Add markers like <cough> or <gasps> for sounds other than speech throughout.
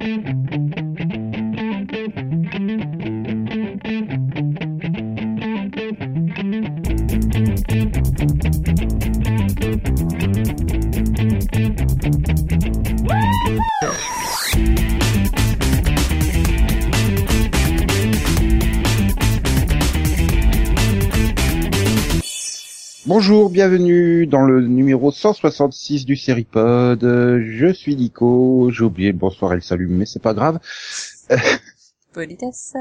Mm-hmm. Bienvenue dans le numéro 166 du Seripod. Je suis Nico, j'ai oublié le bonsoir et le salut, mais c'est pas grave. <laughs> Politesse.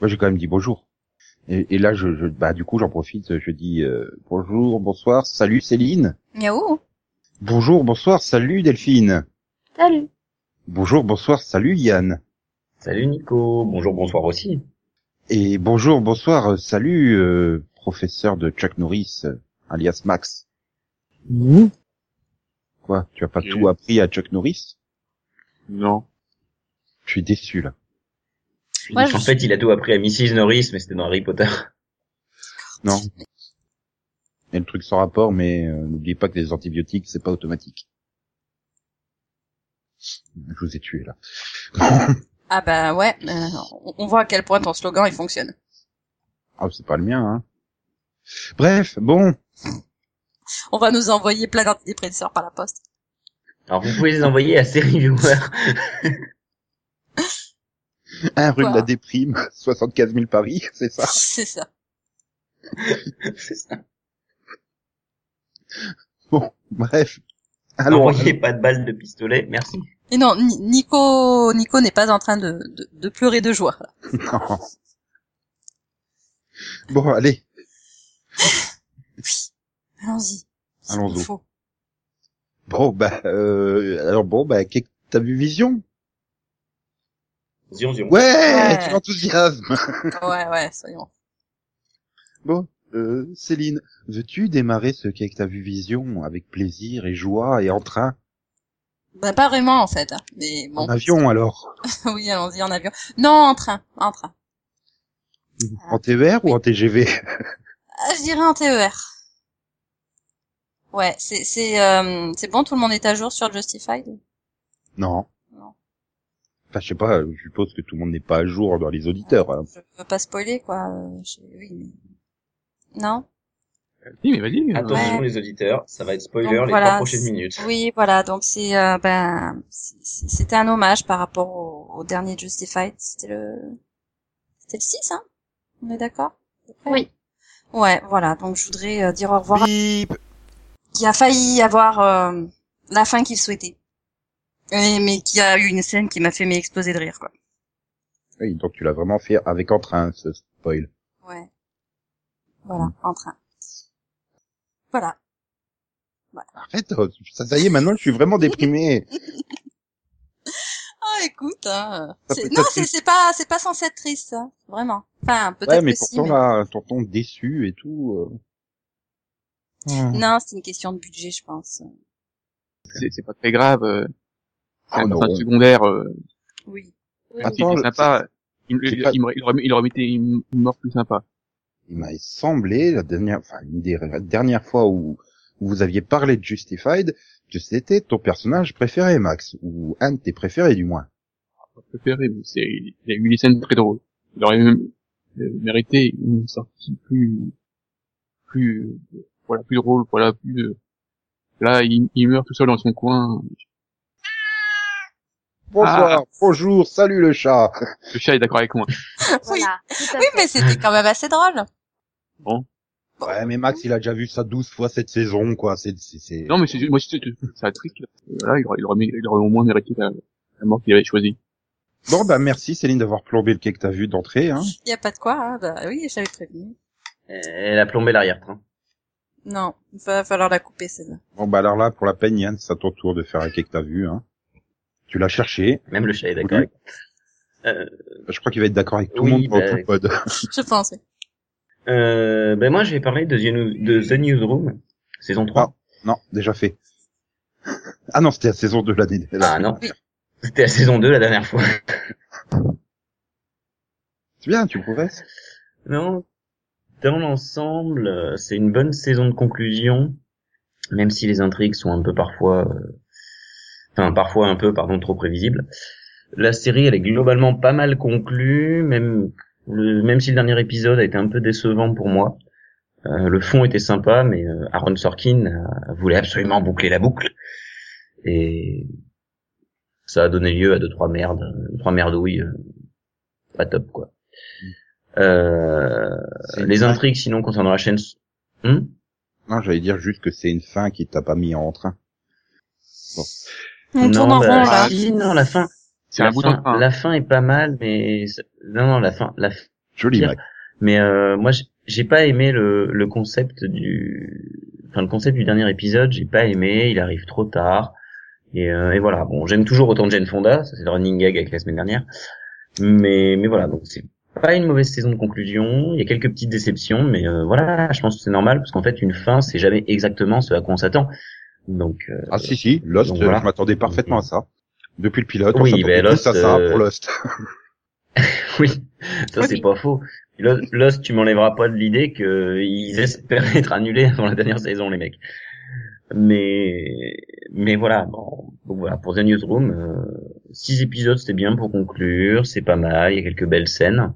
Moi j'ai quand même dit bonjour. Et, et là, je, je- bah du coup j'en profite, je dis euh, bonjour, bonsoir, salut Céline. Miaou. Bonjour, bonsoir, salut Delphine. Salut. Bonjour, bonsoir, salut Yann. Salut Nico, bonjour, bonsoir aussi. Et bonjour, bonsoir, euh, salut euh, professeur de Chuck Norris, alias Max. Quoi Tu as pas tout appris à Chuck Norris? Non. Je suis déçu là. Moi, je en fait, il a tout appris à Mrs. Norris, mais c'était dans Harry Potter. Non. Il y a le truc sans rapport, mais euh, n'oubliez pas que les antibiotiques, c'est pas automatique. Je vous ai tué là. <laughs> Ah bah ouais, euh, on- on voit à quel point ton slogan il fonctionne. Ah, c'est pas le mien, hein. Bref, bon. <laughs> On va nous envoyer plein d'antidépresseurs par la poste. Alors, vous pouvez les envoyer à Serieviewer. Un rue de la déprime, <laughs> 75 000 paris, <laughs> c'est ça. C'est ça. C'est ça. Bon, bref. Alors, Envoyez pas de balles de pistolet, merci. Et non, Ni- Nico, Nico n'est pas en train de, de, de pleurer de joie. là. non. Bon, allez, Allons-y. C'est Allons-y. faux. bon, bah, euh, alors bon, bah, t'as vu Vision? Zion, zion. Ouais, Ouais. tu l'enthousiasme. <laughs> Ouais, ouais, soyons. Bon, euh, Céline, veux-tu démarrer ce qu'est que t'as vu Vision avec plaisir et joie et en train? Bah pas vraiment en fait, hein. mais bon. En avion alors? <laughs> Oui, allons-y en avion. Non, en train, en train. En TER ou en TGV <laughs> Ah, je dirais en TER. Ouais, c'est c'est euh, c'est bon, tout le monde est à jour sur Justified. Non. Non. Enfin, je sais pas, je suppose que tout le monde n'est pas à jour dans les auditeurs. hein. Je veux pas spoiler quoi. euh, je- Oui, mais non. Si, mais vas-y. euh, Attention Ouais. les auditeurs, ça va être spoiler Donc, les voilà, trois prochaines minutes. Oui, voilà. Donc c'est euh, ben c'était un hommage par rapport au, au dernier Justified. C'était le c'était le 6 hein? On est d'accord? Oui. Ouais, voilà. Donc je voudrais euh, dire au revoir Bip qui a failli avoir euh, la fin qu'il souhaitait. Et- mais qui a eu une scène qui m'a fait m'exploser de rire quoi. Oui, donc tu l'as vraiment fait avec entrain, ce spoil. Ouais. Voilà, en train. Voilà. Arrête, oh, ça, ça y est, maintenant je suis vraiment déprimé. <laughs> Ah, écoute, hein. C'est- Non, c'est c'est pas, c'est pas censé être triste, ça. Vraiment. Enfin, peut-être Ouais, mais que si, pourtant mais- là, tonton déçu et tout. euh. Hmm. Non, c'est une question de budget, je pense. C'est c'est pas très grave. euh, C'est Ah, un secondaire. Euh, Oui. Attends, il était sympa. Il, c'est il, pas- il, aurait- il aurait, il aurait été une, une mort plus sympa. Il m'a semblé la dernière, enfin une des dernières fois où, où vous aviez parlé de Justified, que c'était ton personnage préféré, Max, ou un de tes préférés du moins. Pas préféré, mais c'est, il y a eu des scènes très drôles. Il aurait même euh, mérité une sortie plus, plus, euh, voilà, plus drôle, voilà, plus. euh, là, il, il meurt tout seul dans son coin. Bonsoir, Ah. bonjour, salut le chat. Le chat est d'accord avec moi. Voilà, Oui, fait. mais c'était quand même assez drôle. Ouais, mais Max, il a déjà vu ça 12 fois cette saison, quoi. C'est, c'est, c'est... Non, mais c'est, moi, c'est, c'est un trick. Là. Voilà, il aurait, il aurait, il aurait au moins mérité la, la mort qu'il avait choisie. Bon, bah, merci Céline d'avoir plombé le quai que t'as vu d'entrée, hein. Y a pas de quoi, hein. Bah oui, j'avais prévenu. Elle a plombé l'arrière-train. Non, il va falloir la couper, celle-là. Bon, bah, alors là, pour la peine, Yann, c'est à ton tour de faire un quai que t'as vu, hein. Tu l'as cherché. Même le chat est d'accord Oui. euh, Je crois qu'il va être d'accord avec tout Oui, le monde dans bah, tout le pod. Je pense, oui. Euh, ben moi, je vais parler de The, de The Newsroom, saison 3. Non, déjà fait. Ah non, c'était la saison 2 l'année. la- Ah non, c'était la saison 2 la dernière fois. C'est bien, tu progresses. Non, dans l'ensemble, euh, c'est une bonne saison de conclusion, même si les intrigues sont un peu parfois... euh, enfin parfois un peu, pardon, trop prévisible. La série, elle est globalement pas mal conclue, même le, même si le dernier épisode a été un peu décevant pour moi. Euh, le fond était sympa, mais euh, Aaron Sorkin euh, voulait absolument boucler la boucle. Et ça a donné lieu à deux trois merdes, trois merdouilles, euh, pas top quoi. Euh, C'est une les fin- intrigues sinon concernant la chaîne. Hmm? Non, j'allais dire juste que c'est une fin qui t'a pas mis en train. On tourne en bah, rond là. si, non, la fin. C'est la un bout fin. La est pas mal, mais non, non, la fin, la fin. Joli, Pire. Mac. Mais euh, moi, j'ai- pas aimé le, le concept du, enfin le concept du dernier épisode. J'ai pas aimé. Il arrive trop tard. Et, euh, et voilà. Bon, j'aime toujours autant Jane Fonda. Ça c'est le running gag avec la semaine dernière. Mais mais voilà. Donc c'est pas une mauvaise saison de conclusion. Il y a quelques petites déceptions, mais euh, voilà. Je pense que c'est normal parce qu'en fait une fin c'est jamais exactement ce à quoi on s'attend. Donc euh, Ah si, si, Lost, voilà. je m'attendais parfaitement à ça. Depuis le pilote, Oui, s'attendait ben, Lost, à ça euh, pour Lost. <laughs> <laughs> Oui, ça Oui. c'est pas faux. Lost, Lost, tu m'enlèveras pas de l'idée qu'ils espèrent être annulés avant la dernière saison, les mecs. Mais, mais voilà, bon, donc voilà, pour The Newsroom, euh, six épisodes c'était bien pour conclure, c'est pas mal, il y a quelques belles scènes.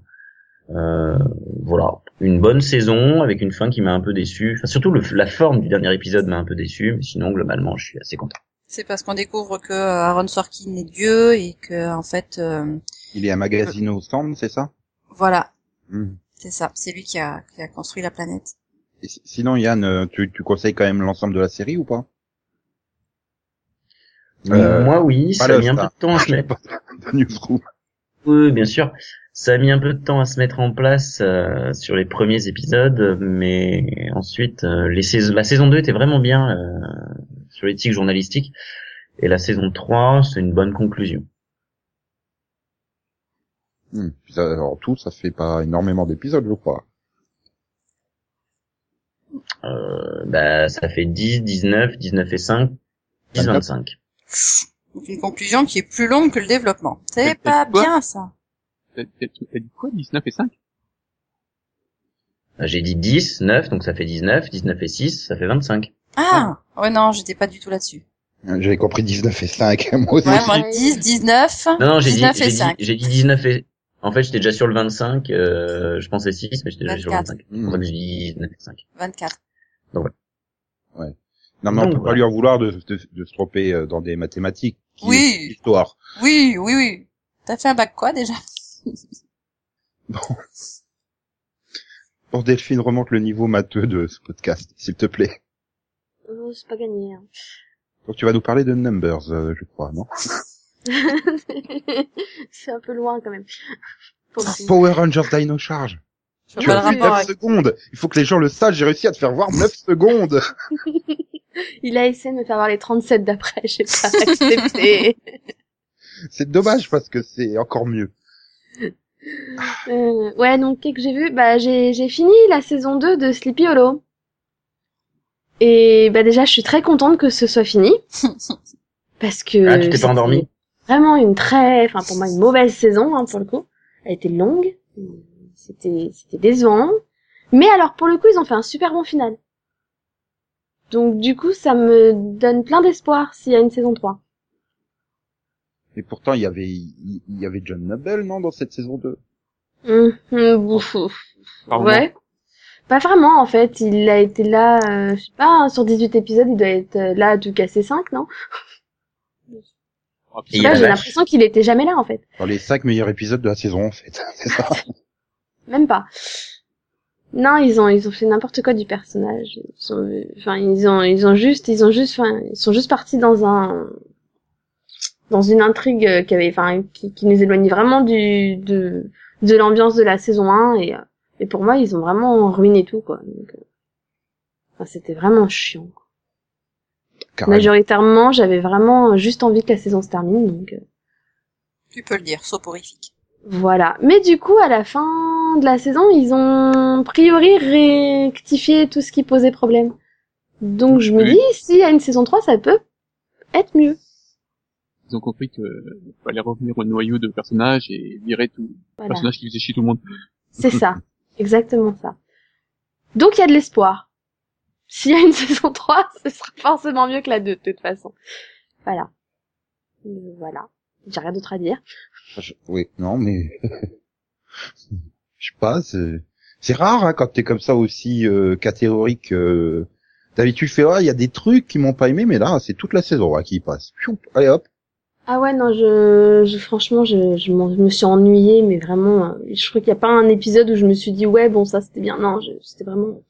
Euh, voilà, une bonne saison avec une fin qui m'a un peu déçu. Enfin, surtout le- la forme du dernier épisode m'a un peu déçu, mais sinon globalement je suis assez content. C'est parce qu'on découvre que euh, Aaron Sorkin est Dieu et que en fait, euh, Il est un magazine au stand, c'est ça? Voilà, Hmm. c'est ça. C'est lui qui a, qui a construit la planète. Et si- Sinon, Yann, euh, tu, tu conseilles quand même l'ensemble de la série ou pas? Euh, Moi oui, ça a mis un peu de temps à se <laughs> mettre. <laughs> Oui, bien sûr. Ça a mis un peu de temps à se mettre en place euh, sur les premiers épisodes, mais ensuite, euh, les saisons, la saison 2 était vraiment bien euh, sur l'éthique journalistique, et la saison 3, c'est une bonne conclusion. Hmm. Puis ça- En tout, ça fait pas énormément d'épisodes, je crois. Euh, bah, ça fait 10, 19, 19 et 5, 10, 24. 25. Donc une conclusion qui est plus longue que le développement. C'est pas bien ça. T'as dit quoi 19 et 5 Euh, J'ai dit 10, 9, donc ça fait 19, 19 et 6, ça fait 25. Ah, ouais non, j'étais pas du tout là-dessus. J'avais compris 19 et 5, <laughs> moi aussi. Ouais, moi 10, 19, Non, non, j'ai dit, 19 j'ai et dit, 5. j'ai dit 19 et... En fait, j'étais déjà sur le 25, euh, je pensais 6, mais j'étais déjà sur le 24. 25. Hmm. C'est pour ça que j'ai dit 19 et 5. 24. Non, mais on Donc, peut pas lui en vouloir de, de, de se tromper euh, dans des mathématiques. qui Oui. Histoire. Oui, oui, oui. T'as fait un bac quoi déjà? <laughs> Bon, Delphine, remonte le niveau matheux de ce podcast, s'il te plaît. Oh, c'est pas gagné. hein. Donc tu vas nous parler de Numbers, euh, je crois, non <laughs> c'est un peu loin quand même. Pour coup. Power Rangers Dino Charge. Tu as vu rapport 9 avec... secondes. Il faut que les gens le sachent, j'ai réussi à te faire voir 9 <laughs> secondes. <laughs> Il a essayé de me faire voir les 37 d'après, j'ai pas accepté. C'est dommage parce que c'est encore mieux. Euh, ouais, donc qu'est-ce que j'ai vu? Bah j'ai j'ai fini la saison 2 de Sleepy Hollow. Et bah déjà, je suis très contente que ce soit fini <laughs> parce que Ah, tu t'es pas c'était endormi Vraiment une très, enfin pour moi une mauvaise saison hein, pour le coup. Elle était longue, c'était c'était décevant. Mais alors pour le coup, ils ont fait un super bon final. Donc du coup, ça me donne plein d'espoir s'il y a une saison 3. Et pourtant, il y avait, il y avait John Noble, non, dans cette saison 2 Hum, hum, ouf, ouf. Pardon. Ouais. Pas vraiment en fait, il a été là, euh, je sais pas, hein, sur 18 épisodes, il doit être euh, là à tout casser 5, non? Là, la j'ai l'impression qu'il était jamais là en fait. Dans les 5 meilleurs épisodes de la saison, en fait. <laughs> C'est ça. Même pas. Non, ils ont ils ont fait n'importe quoi du personnage. Ils sont, enfin ils ont ils ont juste ils ont juste enfin ils sont juste partis dans un dans une intrigue euh, qui avait enfin qui, qui nous éloignait vraiment du de de l'ambiance de la saison 1 et euh, et pour moi ils ont vraiment ruiné tout quoi. Donc, euh, enfin, c'était vraiment chiant. quoi. Carrément. Majoritairement, j'avais vraiment juste envie que la saison se termine donc euh, Tu peux le dire, soporifique. Voilà. Mais du coup, à la fin de la saison, ils ont a priori rectifié tout ce qui posait problème. Donc je me Oui. dis, s'il y a une saison 3, ça peut être mieux. Ils ont compris que fallait revenir au noyau de personnages et virer tout Voilà. personnage qui faisait chier tout le monde. C'est ça. <laughs> Exactement ça. Donc il y a de l'espoir. S'il y a une <laughs> saison 3, ce sera forcément mieux que la 2, de toute façon. Voilà. Euh, voilà. J'ai rien d'autre à dire. Je- Oui, non, mais <laughs> je sais pas, c'est rare hein, quand t'es comme ça aussi euh, catégorique. Euh... D'habitude, je fais ouais, il y a des trucs qui m'ont pas aimé, mais là, c'est toute la saison hein, qui passe. Allez hop. Ah ouais, non, je, je franchement, je, je, m'en- je me suis ennuyée, mais vraiment, euh, je crois qu'il n'y a pas un épisode où je me suis dit, ouais, bon, ça c'était bien. Non, je- c'était vraiment...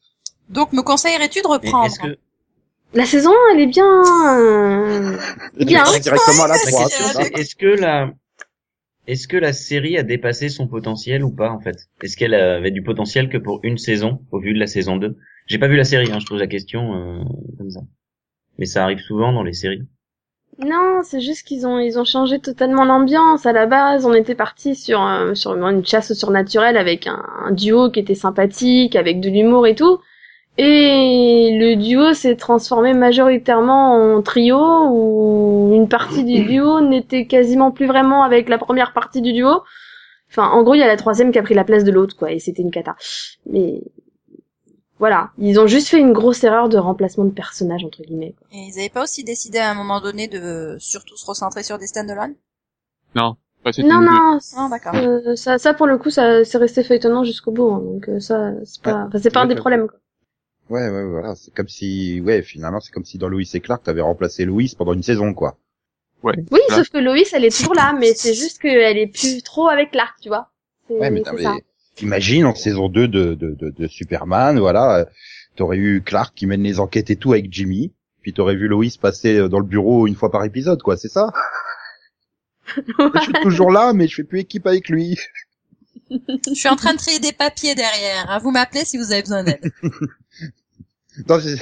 Donc, me conseillerais-tu de reprendre Est-ce que La saison 1, elle est bien... euh, Bien. Directement à la La 3, question, c'est ça c'est- est-ce que la est-ce que la série a dépassé son potentiel ou pas en fait? Est-ce qu'elle avait du potentiel que pour une saison au vu de la saison 2 J'ai pas vu la série, hein, je pose la question euh, comme ça. Mais ça arrive souvent dans les séries. Non, c'est juste qu'ils ont ils ont changé totalement l'ambiance. À la base, on était parti sur sur une chasse au surnaturel avec un, un duo qui était sympathique, avec de l'humour et tout. Et le duo s'est transformé majoritairement en trio où une partie du duo n'était quasiment plus vraiment avec la première partie du duo. Enfin, en gros, il y a la troisième qui a pris la place de l'autre, quoi, et c'était une cata. Mais voilà, ils ont juste fait une grosse erreur de remplacement de personnage entre guillemets. quoi. Et ils avaient pas aussi décidé à un moment donné de surtout se recentrer sur des stand-alone Non. Bah, c'était Non, une- non, Ah, d'accord. Euh, ça, ça pour le coup, ça c'est resté feuilletonnant jusqu'au bout, hein, donc euh, ça c'est pas, enfin, c'est pas un des problèmes. Quoi. Ouais, ouais, voilà. C'est comme si, ouais, finalement, c'est comme si dans Louis et Clark, t'avais remplacé Louis pendant une saison, quoi. Ouais. Oui, Voilà. sauf que Loïs, elle est toujours là, mais c'est juste qu'elle est plus trop avec Clark, tu vois. Ouais, mais c'est imagine en saison 2 de, de, de, de Superman, voilà, t'aurais eu Clark qui mène les enquêtes et tout avec Jimmy, puis t'aurais vu Lois passer dans le bureau une fois par épisode, quoi, c'est ça? <laughs> Je suis toujours là, mais je fais plus équipe avec lui. Je suis en train de trier des papiers derrière. hein. Vous m'appelez si vous avez besoin d'aide. <laughs>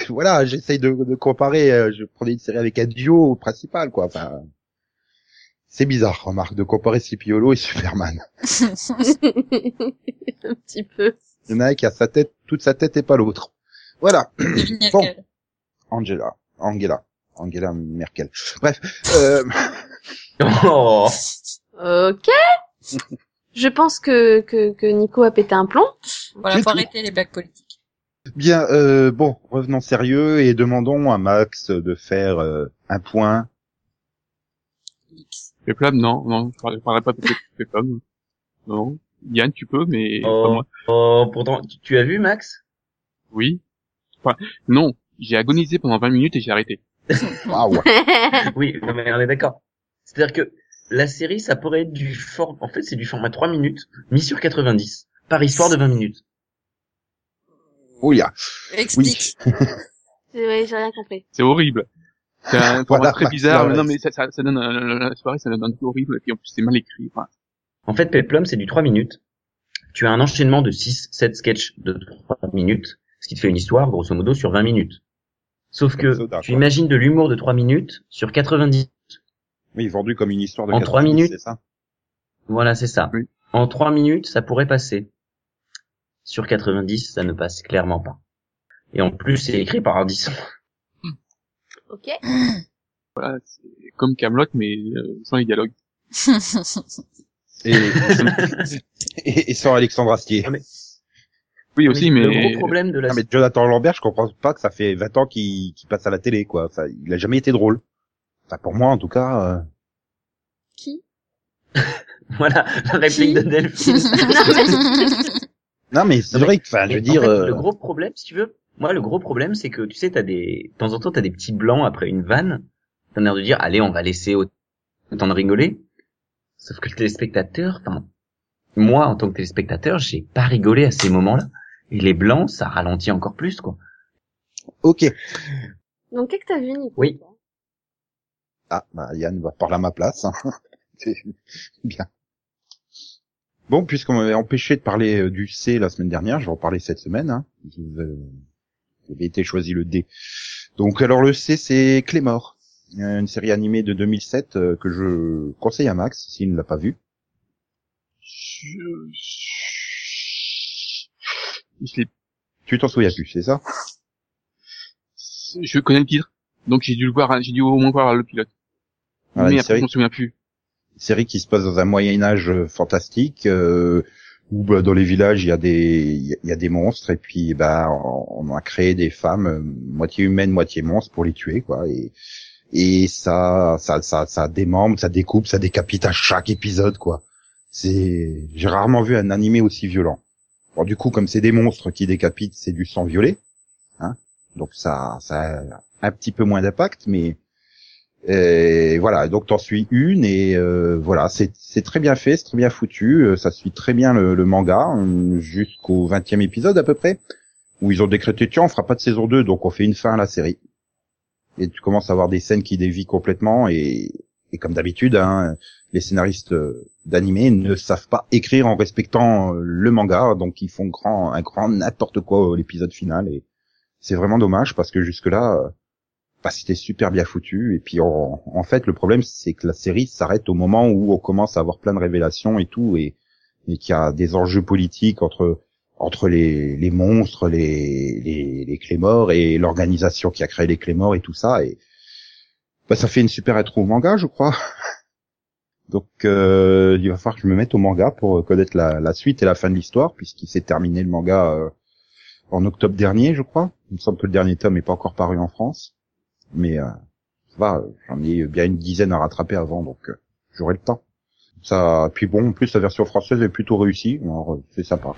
Voilà, j'essaye de, de comparer, euh, je prenais une série avec un duo principal, quoi, enfin... C'est bizarre, remarque, de comparer Scipiolo et Superman. <laughs> un petit peu. Il y en a un qui a sa tête, toute sa tête et pas l'autre. Voilà. <clears throat> Bon. Angela. Angela. Angela Merkel. Bref. Euh, <laughs> Oh, Ok. Je pense que, que que Nico a pété un plomb. Voilà, faut tout. arrêter les blagues politiques. bien, euh, bon, revenons sérieux et demandons à Max de faire euh, un point. Peplum, non, non, je parlerai- pas de <laughs> Peplum. Non. Yann, tu peux, mais pas oh, moi. oh, pourtant, tu- tu as vu Max? Oui. Enfin, non. J'ai agonisé pendant 20 minutes et j'ai arrêté. <laughs> Ah ouais. <laughs> Oui, non, mais on est d'accord. C'est-à-dire que la série, ça pourrait être du format, en fait, c'est du format 3 minutes, mis sur 90, par histoire de 20 minutes. Oh yeah. Explique. ouais, j'ai rien compris. C'est horrible. C'est un <laughs> format Voilà, très bah, bizarre. là, non, mais ça, ça, ça donne un- la soirée, ça donne un truc horrible. Et puis en plus, c'est mal écrit. Enfin, En fait, Peplum, c'est du 3 minutes. Tu as un enchaînement de 6, 7 sketchs de 3 minutes, ce qui te fait une histoire, grosso modo, sur 20 minutes. Sauf que Soda, tu quoi. imagines de l'humour de 3 minutes sur 90. Oui, vendu comme une histoire de En 90, trois minutes. c'est ça Voilà, c'est ça. Oui. En 3 minutes, ça pourrait passer. Sur 90, ça ne passe clairement pas. Et en plus, c'est écrit par Ardisson. Ok. voilà, c'est comme Camelot, mais euh, sans les dialogues. <laughs> et, et, et sans Alexandre Astier. Oui, aussi, mais, Le gros problème de la Non, mais Jonathan Lambert, je comprends pas que ça fait 20 ans qu'il qu'il passe à la télé, quoi. Enfin, il a jamais été drôle. Enfin, pour moi, en tout cas. euh, Qui? <laughs> Voilà, la réplique de Delphine. <laughs> Non, mais c'est vrai que, enfin, je veux en dire. fait, euh, le gros problème, si tu veux, moi, le gros problème, c'est que, tu sais, t'as des, de temps en temps, t'as des petits blancs après une vanne. T'as l'air de dire, allez, on va laisser au- autant de rigoler. Sauf que le téléspectateur, enfin, moi, en tant que téléspectateur, j'ai pas rigolé à ces moments-là. Et les blancs, ça ralentit encore plus, quoi. Ok. Donc, qu'est-ce que t'as vu, Nico Oui. Ah, bah, Yann va parler à ma place. hein. <laughs> C'est Bien. Bon, puisqu'on m'avait empêché de parler euh, du C la semaine dernière, je vais en parler cette semaine. Hein. Avez été choisi le D. Donc, alors le C, c'est Clémor, une série animée de 2007 euh, que je conseille à Max s'il ne l'a pas vue. je, je, l'ai- Tu t'en souviens plus, c'est ça? Je connais le titre, donc j'ai dû le voir, j'ai dû au moins voir le pilote. Voilà, mais après, série je m'en souviens plus. Une série qui se passe dans un Moyen Âge euh, fantastique euh, où bah, dans les villages il y a des il y a- des monstres et puis bah on, on a créé des femmes euh, moitié humaines moitié monstres pour les tuer quoi et et ça, ça, ça, ça démembre, ça découpe, ça décapite à chaque épisode, quoi. C'est, j'ai rarement vu un animé aussi violent. Bon, du coup, comme c'est des monstres qui décapitent, c'est du sang violet, hein. Donc ça, ça a un petit peu moins d'impact, mais et voilà. Donc t'en suis une et euh, voilà, c'est très bien fait, c'est très bien foutu, euh, ça suit très bien le, le manga euh, jusqu'au 20e épisode à peu près, où ils ont décrété tiens, on fera pas de saison 2, donc on fait une fin à la série. Et tu commences à avoir des scènes qui dévient complètement et et comme d'habitude, hein, les scénaristes d'animé ne savent pas écrire en respectant le manga, donc ils font grand, un grand n'importe quoi l'épisode final et c'est vraiment dommage parce que jusque là, bah, c'était super bien foutu. Et puis en, en fait le problème c'est que la série s'arrête au moment où on commence à avoir plein de révélations et tout et, et qu'il y a des enjeux politiques entre entre les, les monstres, les, les, les Clémors et l'organisation qui a créé les Clémors et tout ça. Et bah, ça fait une super intro au manga je crois. <laughs> Donc euh, il va falloir que je me mette au manga pour connaître la, la suite et la fin de l'histoire puisqu'il s'est terminé le manga euh, en octobre dernier je crois. Il me semble que le dernier tome n'est pas encore paru en France mais euh, j'en ai bien une dizaine à rattraper avant, donc euh, j'aurai le temps. Ça, puis bon, en plus la version française est plutôt réussie, alors euh, c'est sympa.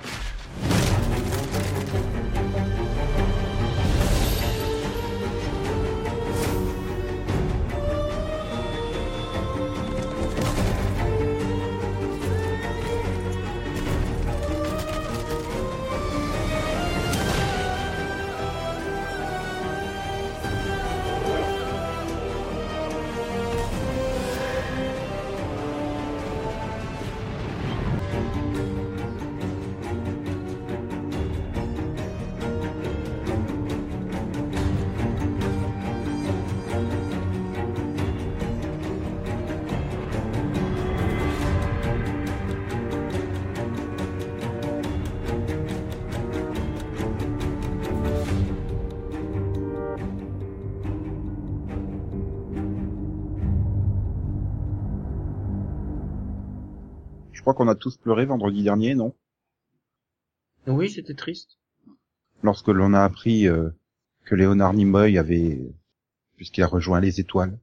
Tous pleuré vendredi dernier, non? Oui, c'était triste. Lorsque l'on a appris euh, que Léonard Nimoy avait, puisqu'il a rejoint les étoiles.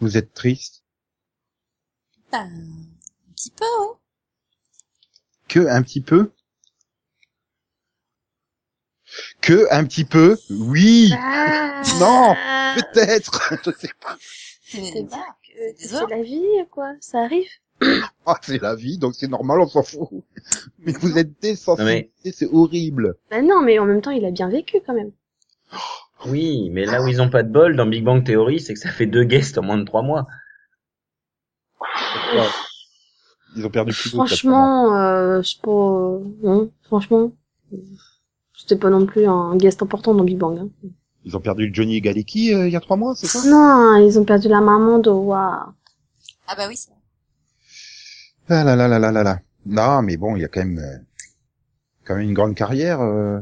Vous êtes triste? Ben, un petit peu, hein. Que un petit peu? Que un petit peu? Oui Ah. Non Peut-être <laughs> Je sais pas. C'est la vie, quoi. Ça arrive. <coughs> Ah, c'est la vie, donc c'est normal, on s'en fout. Mais vous êtes désensibilisés, c'est horrible. Bah non, mais en même temps, il a bien vécu quand même. <gasps> Oui, mais là où ils ont pas de bol dans Big Bang Theory, c'est que ça fait deux guests en moins de trois mois. Ils ont perdu plus de Franchement, euh, c'est pas, euh, non, franchement, c'était pas non plus un guest important dans Big Bang. Hein. Ils ont perdu Johnny Galecki euh, il y a trois mois, c'est ça? Non, ils ont perdu la maman de Waouh. Ah bah oui, c'est. Ah là là là là là là. Non, mais bon, il y a quand même, euh, quand même une grande carrière, euh,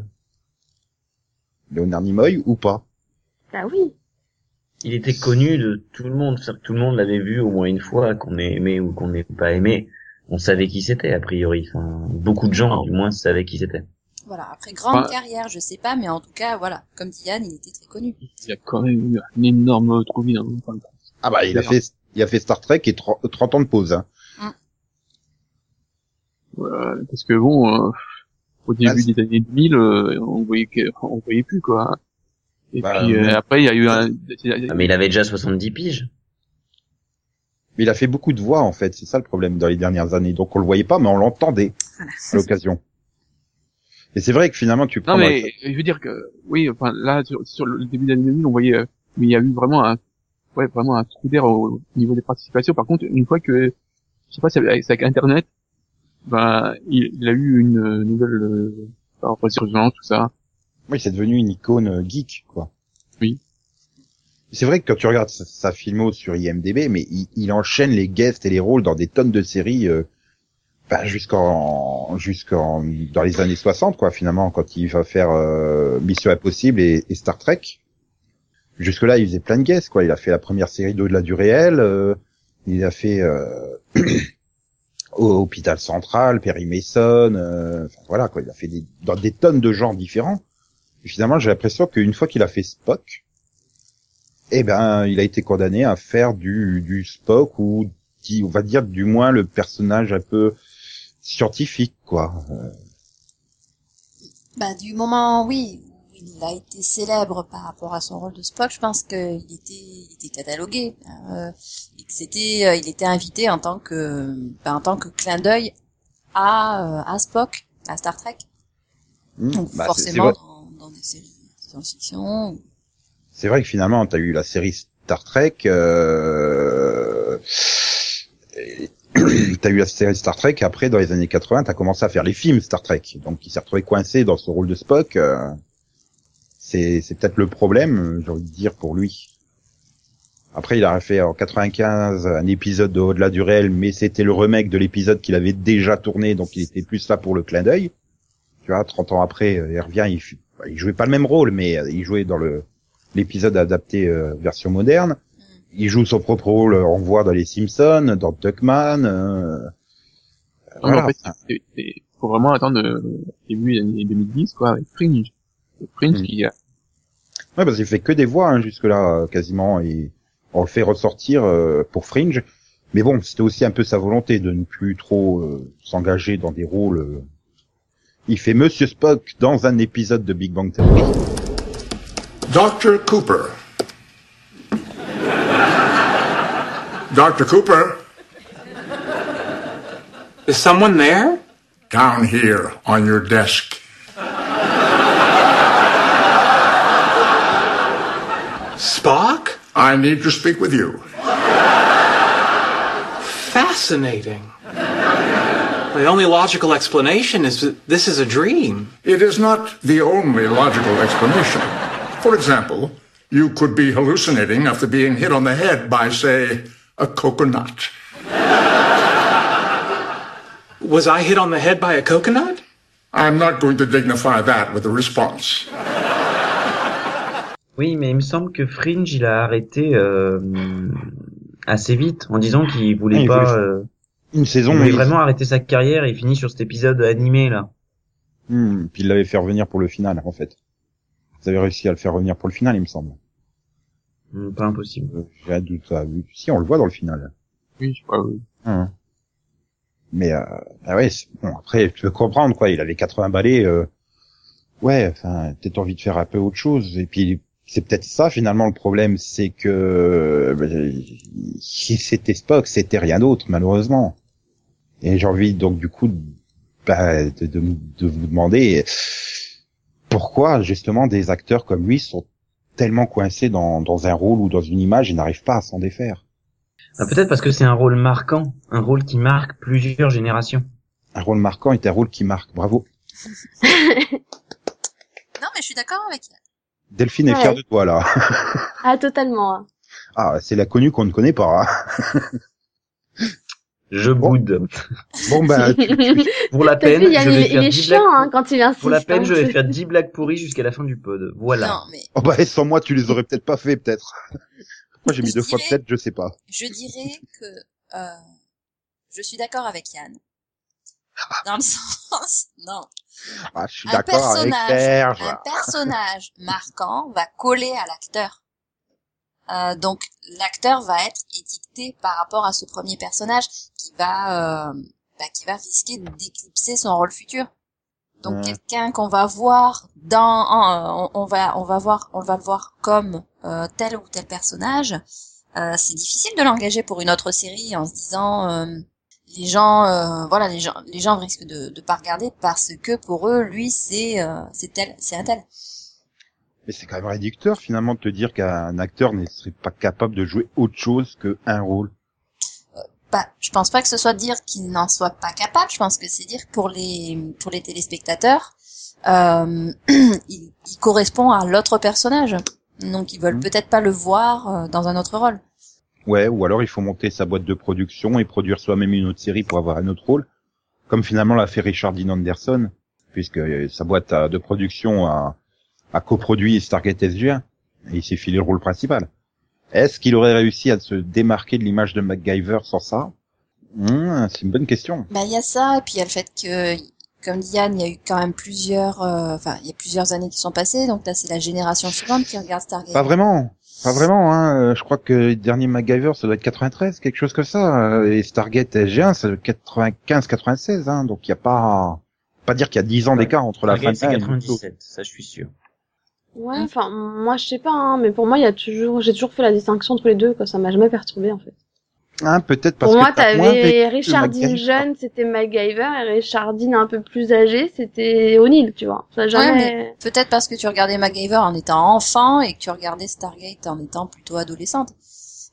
Léonard Nimoy ou pas? Bah oui. Il était connu de tout le monde, c'est-à-dire que tout le monde l'avait vu au moins une fois, qu'on ait aimé ou qu'on n'ait pas aimé. On savait qui c'était, a priori. Enfin, beaucoup de gens, du moins, savaient qui c'était. Voilà. Après, grande carrière, je sais pas, mais en tout cas, voilà. Comme dit Yann, il était très connu. Il y a quand même eu un énorme trou vide. hein. Enfin, Ah bah, il a fait, il a fait Star Trek et 30, 30 ans de pause. Hein. Voilà, parce que bon, euh, au début Ah, c'est- des années 2000, euh, on voyait que, on voyait plus quoi. Et Bah, puis euh, ouais. après, il y a eu un. Ah, mais il avait déjà 70 piges. Mais il a fait beaucoup de voix en fait, c'est ça le problème dans les dernières années. Donc on le voyait pas, mais on l'entendait Voilà. à l'occasion. Et c'est vrai que finalement tu prends Non mais je veux dire que oui, enfin là sur, sur le début des années 2000, on voyait, mais il y a eu vraiment un, ouais, vraiment un trou d'air au, au niveau des participations. Par contre, une fois que, je sais pas, avec, c'est avec Internet, ben il, il a eu une nouvelle euh, résurgence, tout ça. Oui, c'est devenu une icône euh, geek, quoi. Oui. C'est vrai que quand tu regardes sa, sa filmo sur IMDb, mais il, il enchaîne les guests et les rôles dans des tonnes de séries, euh, bah, jusqu'en, jusqu'en, dans les années 60, quoi, finalement, quand il va faire euh, Mission Impossible et, et Star Trek. Jusque-là, il faisait plein de guests, quoi. Il a fait la première série d'au-delà du réel, euh, il a fait euh, <clears throat> au Hôpital Central, Perry Mason, euh, voilà, quoi. Il a fait des, dans des tonnes de genres différents. Et finalement, j'ai l'impression qu'une fois qu'il a fait Spock, eh ben, il a été condamné à faire du, du Spock ou, on va dire, du moins le personnage un peu scientifique, quoi. Euh, Bah, du moment, oui, il a été célèbre par rapport à son rôle de Spock, je pense qu'il était, il était catalogué, euh, et que c'était, euh, il était invité en tant que, bah, en tant que clin d'œil à, euh, à Spock, à Star Trek. hmm, Donc bah, forcément dans, dans des séries de science-fiction. C'est vrai que finalement, t'as eu la série Star Trek, euh... et- <clears throat> t'as eu la série Star Trek, après, dans les années 80, t'as commencé à faire les films Star Trek. Donc, il s'est retrouvé coincé dans ce rôle de Spock. euh, C'est, c'est peut-être le problème, j'ai envie de dire, pour lui. Après, il a fait en 95 un épisode de Au-delà du réel, mais c'était le remake de l'épisode qu'il avait déjà tourné, donc il était plus là pour le clin d'œil. Tu vois, 30 ans après, euh, il revient, il, il jouait pas le même rôle, mais euh, il jouait dans le l'épisode adapté euh, version moderne. Il joue son propre rôle, euh, on le voit dans les Simpsons, dans Duckman. Euh, Non, voilà. en fait, c'est- c'est- faut vraiment attendre le début des années 2010, quoi, avec Fringe. Fringe Mm. qui a, Ouais, parce qu'il fait que des voix hein, jusque-là, quasiment, et on le fait ressortir euh, pour Fringe. Mais bon, c'était aussi un peu sa volonté de ne plus trop euh, s'engager dans des rôles. euh. Il fait Monsieur Spock dans un épisode de Big Bang Theory. Dr. Cooper. Dr. Cooper, Is someone there? down here on your desk. I need to speak with you. Fascinating. The only logical explanation is that this is a dream. It is not the only logical explanation. For example, you could be hallucinating after being hit on the head by, say, a coconut. Was I hit on the head by a coconut? I'm not going to dignify that with a response. Oui, mais il me semble que Fringe, il a arrêté euh, assez vite en disant qu'il voulait Ah, il pas, voulait- euh, Une il saison, voulait il- vraiment arrêter sa carrière et il finit sur cet épisode animé là. Hmm, puis il l'avait fait revenir pour le final, en fait. Vous avez réussi à le faire revenir pour le final, il me semble. Hmm, Pas impossible. Euh, J'ai un doute. oui. Si, on le voit dans le final. oui, je crois, oui. Hein. Mais euh, ah ouais, bon, après tu peux comprendre quoi, il avait 80 balais euh, ouais, enfin peut-être envie de faire un peu autre chose et puis c'est peut-être ça finalement le problème, c'est que euh, ben, si c'était Spock, c'était rien d'autre malheureusement. Et j'ai envie donc du coup bah, de, de, de vous demander pourquoi justement des acteurs comme lui sont tellement coincés dans, dans un rôle ou dans une image et n'arrivent pas à s'en défaire? Ah, Peut-être parce que c'est un rôle marquant, un rôle qui marque plusieurs générations. Un rôle marquant est un rôle qui marque. Bravo. <laughs> Non, mais je suis d'accord avec elle. Delphine est Ouais. fière de toi là. <laughs> Ah, totalement. hein. Ah, c'est la connue qu'on ne connaît pas. hein. Je Bon. boude. Bon ben, <laughs> tu- tu- Pour la peine, vu, Yann, je vais il, faire il est 10 chiant blagues. hein, quand il insiste. Pour la peine, hein. je vais faire 10 blagues pourries jusqu'à la fin du pod. Voilà. Non, mais oh bah sans moi tu les aurais peut-être pas fait peut-être. Moi j'ai mis Je deux fois peut-être, je sais pas. je dirais que euh, je suis d'accord avec Yann. Dans le <laughs> sens, non, Ah, je suis un d'accord avec personnage, Serge. un personnage <laughs> marquant va coller à l'acteur. Euh, donc l'acteur va être étiqueté par rapport à ce premier personnage qui va euh, bah, qui va risquer d'éclipser son rôle futur. Donc Ouais. quelqu'un qu'on va voir dans en- on, on va on va voir on va le voir comme euh, tel ou tel personnage. Euh, c'est difficile de l'engager pour une autre série en se disant euh, les gens euh, voilà les gens les gens risquent de de pas regarder parce que pour eux lui c'est euh, c'est tel c'est un tel. Mais c'est quand même réducteur finalement de te dire qu'un acteur ne serait pas capable de jouer autre chose que un rôle. Bah, je pense pas que ce soit dire qu'il n'en soit pas capable. Je pense que c'est dire que pour les pour les téléspectateurs, euh, <clears throat> il, il correspond à l'autre personnage. Donc ils veulent Mhm. peut-être pas le voir euh, dans un autre rôle. Ouais, ou alors il faut monter sa boîte de production et produire soi-même une autre série pour avoir un autre rôle, comme finalement l'a fait Richard Dean Anderson, puisque euh, sa boîte euh, de production a, a coproduit Stargate SG1 et il s'est filé le rôle principal. Est-ce qu'il aurait réussi à se démarquer de l'image de MacGyver sans ça? Hmm, C'est une bonne question. Bah il y a ça et puis il y a le fait que comme dit Yann, il y a eu quand même plusieurs euh, enfin il y a plusieurs années qui sont passées donc là c'est la génération suivante qui regarde Stargate. Pas vraiment. Pas vraiment, hein. euh, Je crois que le dernier MacGyver, ça doit être 93, quelque chose comme ça. euh, Et Stargate SG1, c'est 95, 96, hein. Donc il y a pas, pas dire qu'il y a 10 ans d'écart entre la fin de c'est et 97, ça je suis sûr. Ouais, enfin, moi, je sais pas, hein, mais pour moi, il y a toujours, j'ai toujours fait la distinction entre les deux, quoi. Ça m'a jamais perturbé, en fait. Hein, peut-être parce pour que moi, moins t'avais vécu Richard MacGyver. Dean jeune, c'était MacGyver, et Richard Dean un peu plus âgé, c'était O'Neill, tu vois. Ça jamais... Peut-être parce que tu regardais MacGyver en étant enfant et que tu regardais Stargate en étant plutôt adolescente.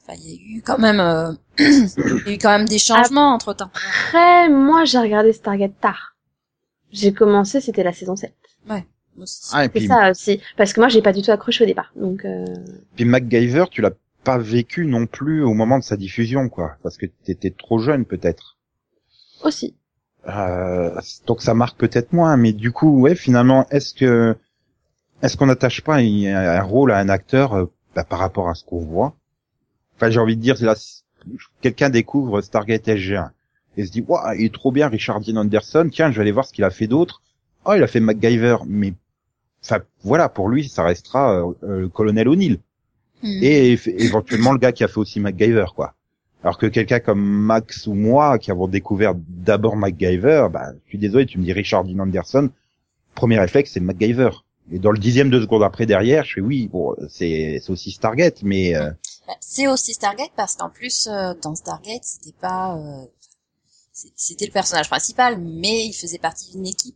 Enfin, il y a eu quand même, euh, <clears throat> il y a eu quand même des changements entre temps. Après, moi, j'ai regardé Stargate tard. J'ai commencé, c'était la saison 7. Ah, et C'est puis, ça aussi. Parce que moi, j'ai pas du tout accroché au départ. Donc, euh... puis MacGyver, tu l'as pas vécu non plus au moment de sa diffusion, quoi. Parce que t'étais trop jeune, peut-être. aussi. Euh, donc ça marque peut-être moins, mais du coup, ouais, finalement, est-ce que est-ce qu'on n'attache pas un, rôle à un acteur euh, bah, par rapport à ce qu'on voit? Enfin, j'ai envie de dire, là, quelqu'un découvre Stargate SG1 et se dit, waouh, il est trop bien, Richard Dean Anderson. Tiens, je vais aller voir ce qu'il a fait d'autre. Oh, il a fait MacGyver, mais enfin, voilà, pour lui, ça restera euh, euh, le colonel O'Neill Hmm. et éventuellement le gars qui a fait aussi MacGyver, quoi. Alors que quelqu'un comme Max ou moi, qui avons découvert d'abord MacGyver, bah, je suis désolé, tu me dis Richard Dean Anderson, premier réflexe, c'est MacGyver. Et dans le dixième de seconde après derrière, je fais oui, bon, c'est aussi Stargate, mais euh, Bah, C'est aussi Stargate parce qu'en plus euh, dans Stargate c'était pas euh, c'était le personnage principal mais il faisait partie d'une équipe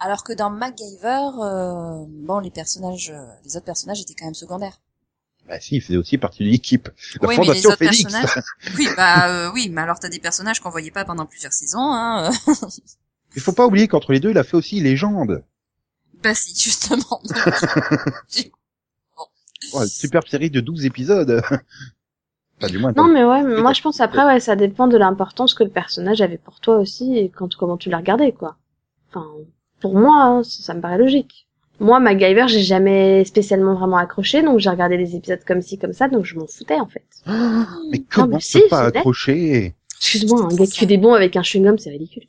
alors que dans MacGyver euh, bon les personnages euh, les autres personnages étaient quand même secondaires. Bah, si, il faisait aussi partie de l'équipe. La oui mais les Fondation autres Phoenix. personnages oui bah euh, oui mais alors t'as des personnages qu'on voyait pas pendant plusieurs saisons hein. <laughs> Il faut pas oublier qu'entre les deux, il a fait aussi Légende. bah si justement. <laughs> <laughs> Ouais, superbe série de 12 épisodes. Enfin, du moins, Non, mais ouais, mais moi, je pense après, ouais, ça dépend de l'importance que le personnage avait pour toi aussi et quand, comment tu l'as regardé, quoi. Enfin, pour moi, hein, ça, ça me paraît logique. Moi, MacGyver, j'ai jamais spécialement vraiment accroché, donc j'ai regardé des épisodes comme ci, comme ça, donc je m'en foutais, en fait. <gasps> mais comment mais on si, pas accrocher? Excuse-moi, un gars qui fait des bons avec un chewing-gum, c'est ridicule.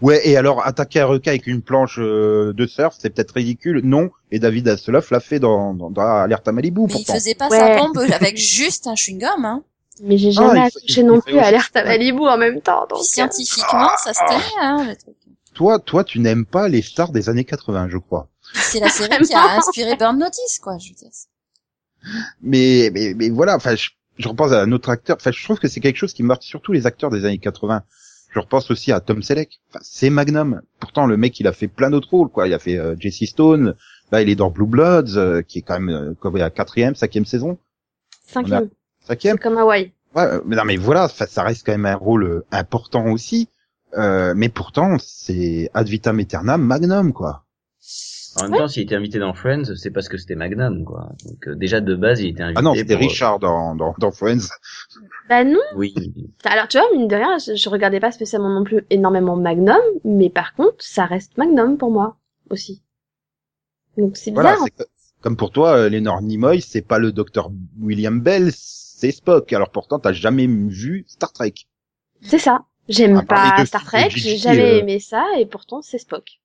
Ouais, et alors attaquer un requin avec une planche euh, de surf, c'est peut-être ridicule. Non, et David Hasselhoff l'a fait dans, dans, dans Alerte à Malibu, Mais il pourtant. faisait pas Ouais. sa bombe avec juste un chewing-gum hein. Mais j'ai Ah, jamais il accroché il non plus à aussi- Alerte à Malibu en même temps, donc. Euh, scientifiquement ça se tenait hein le truc. Toi, toi, tu n'aimes pas les stars des années 80, je crois. C'est la <laughs> série qui a inspiré Burn Notice, quoi, je veux dire. Mais, mais, mais voilà, enfin, je, je repense à un autre acteur. Enfin, je trouve que c'est quelque chose qui marque surtout les acteurs des années 80. Je repense aussi à Tom Selleck. Enfin, c'est Magnum. Pourtant, le mec, il a fait plein d'autres rôles, quoi. Il a fait euh, Jesse Stone. Là, il est dans Blue Bloods, euh, qui est quand même euh, quoi, la quatrième, cinquième saison, Cinquième. cinquième. C'est comme Hawaii. Ouais, euh, mais non, mais voilà, ça, ça reste quand même un rôle euh, important aussi. Euh, mais pourtant, c'est ad vitam aeternam Magnum, quoi. En même temps, s'il était invité dans Friends, c'est parce que c'était Magnum, quoi. Donc euh, déjà de base, il était invité. Ah non, c'était pour, euh, Richard dans, dans, dans Friends. Bah non. Oui. Alors, tu vois, mine de rien, je, je regardais pas spécialement non plus énormément Magnum, mais par contre, ça reste Magnum pour moi, aussi. Donc c'est Voilà, bizarre. c'est que- comme pour toi, euh, Léonard Nimoy, c'est pas le docteur William Bell, c'est Spock. Alors pourtant, t'as jamais vu Star Trek. C'est ça. J'aime pas Star Trek, j'ai jamais euh, aimé ça, et pourtant c'est Spock.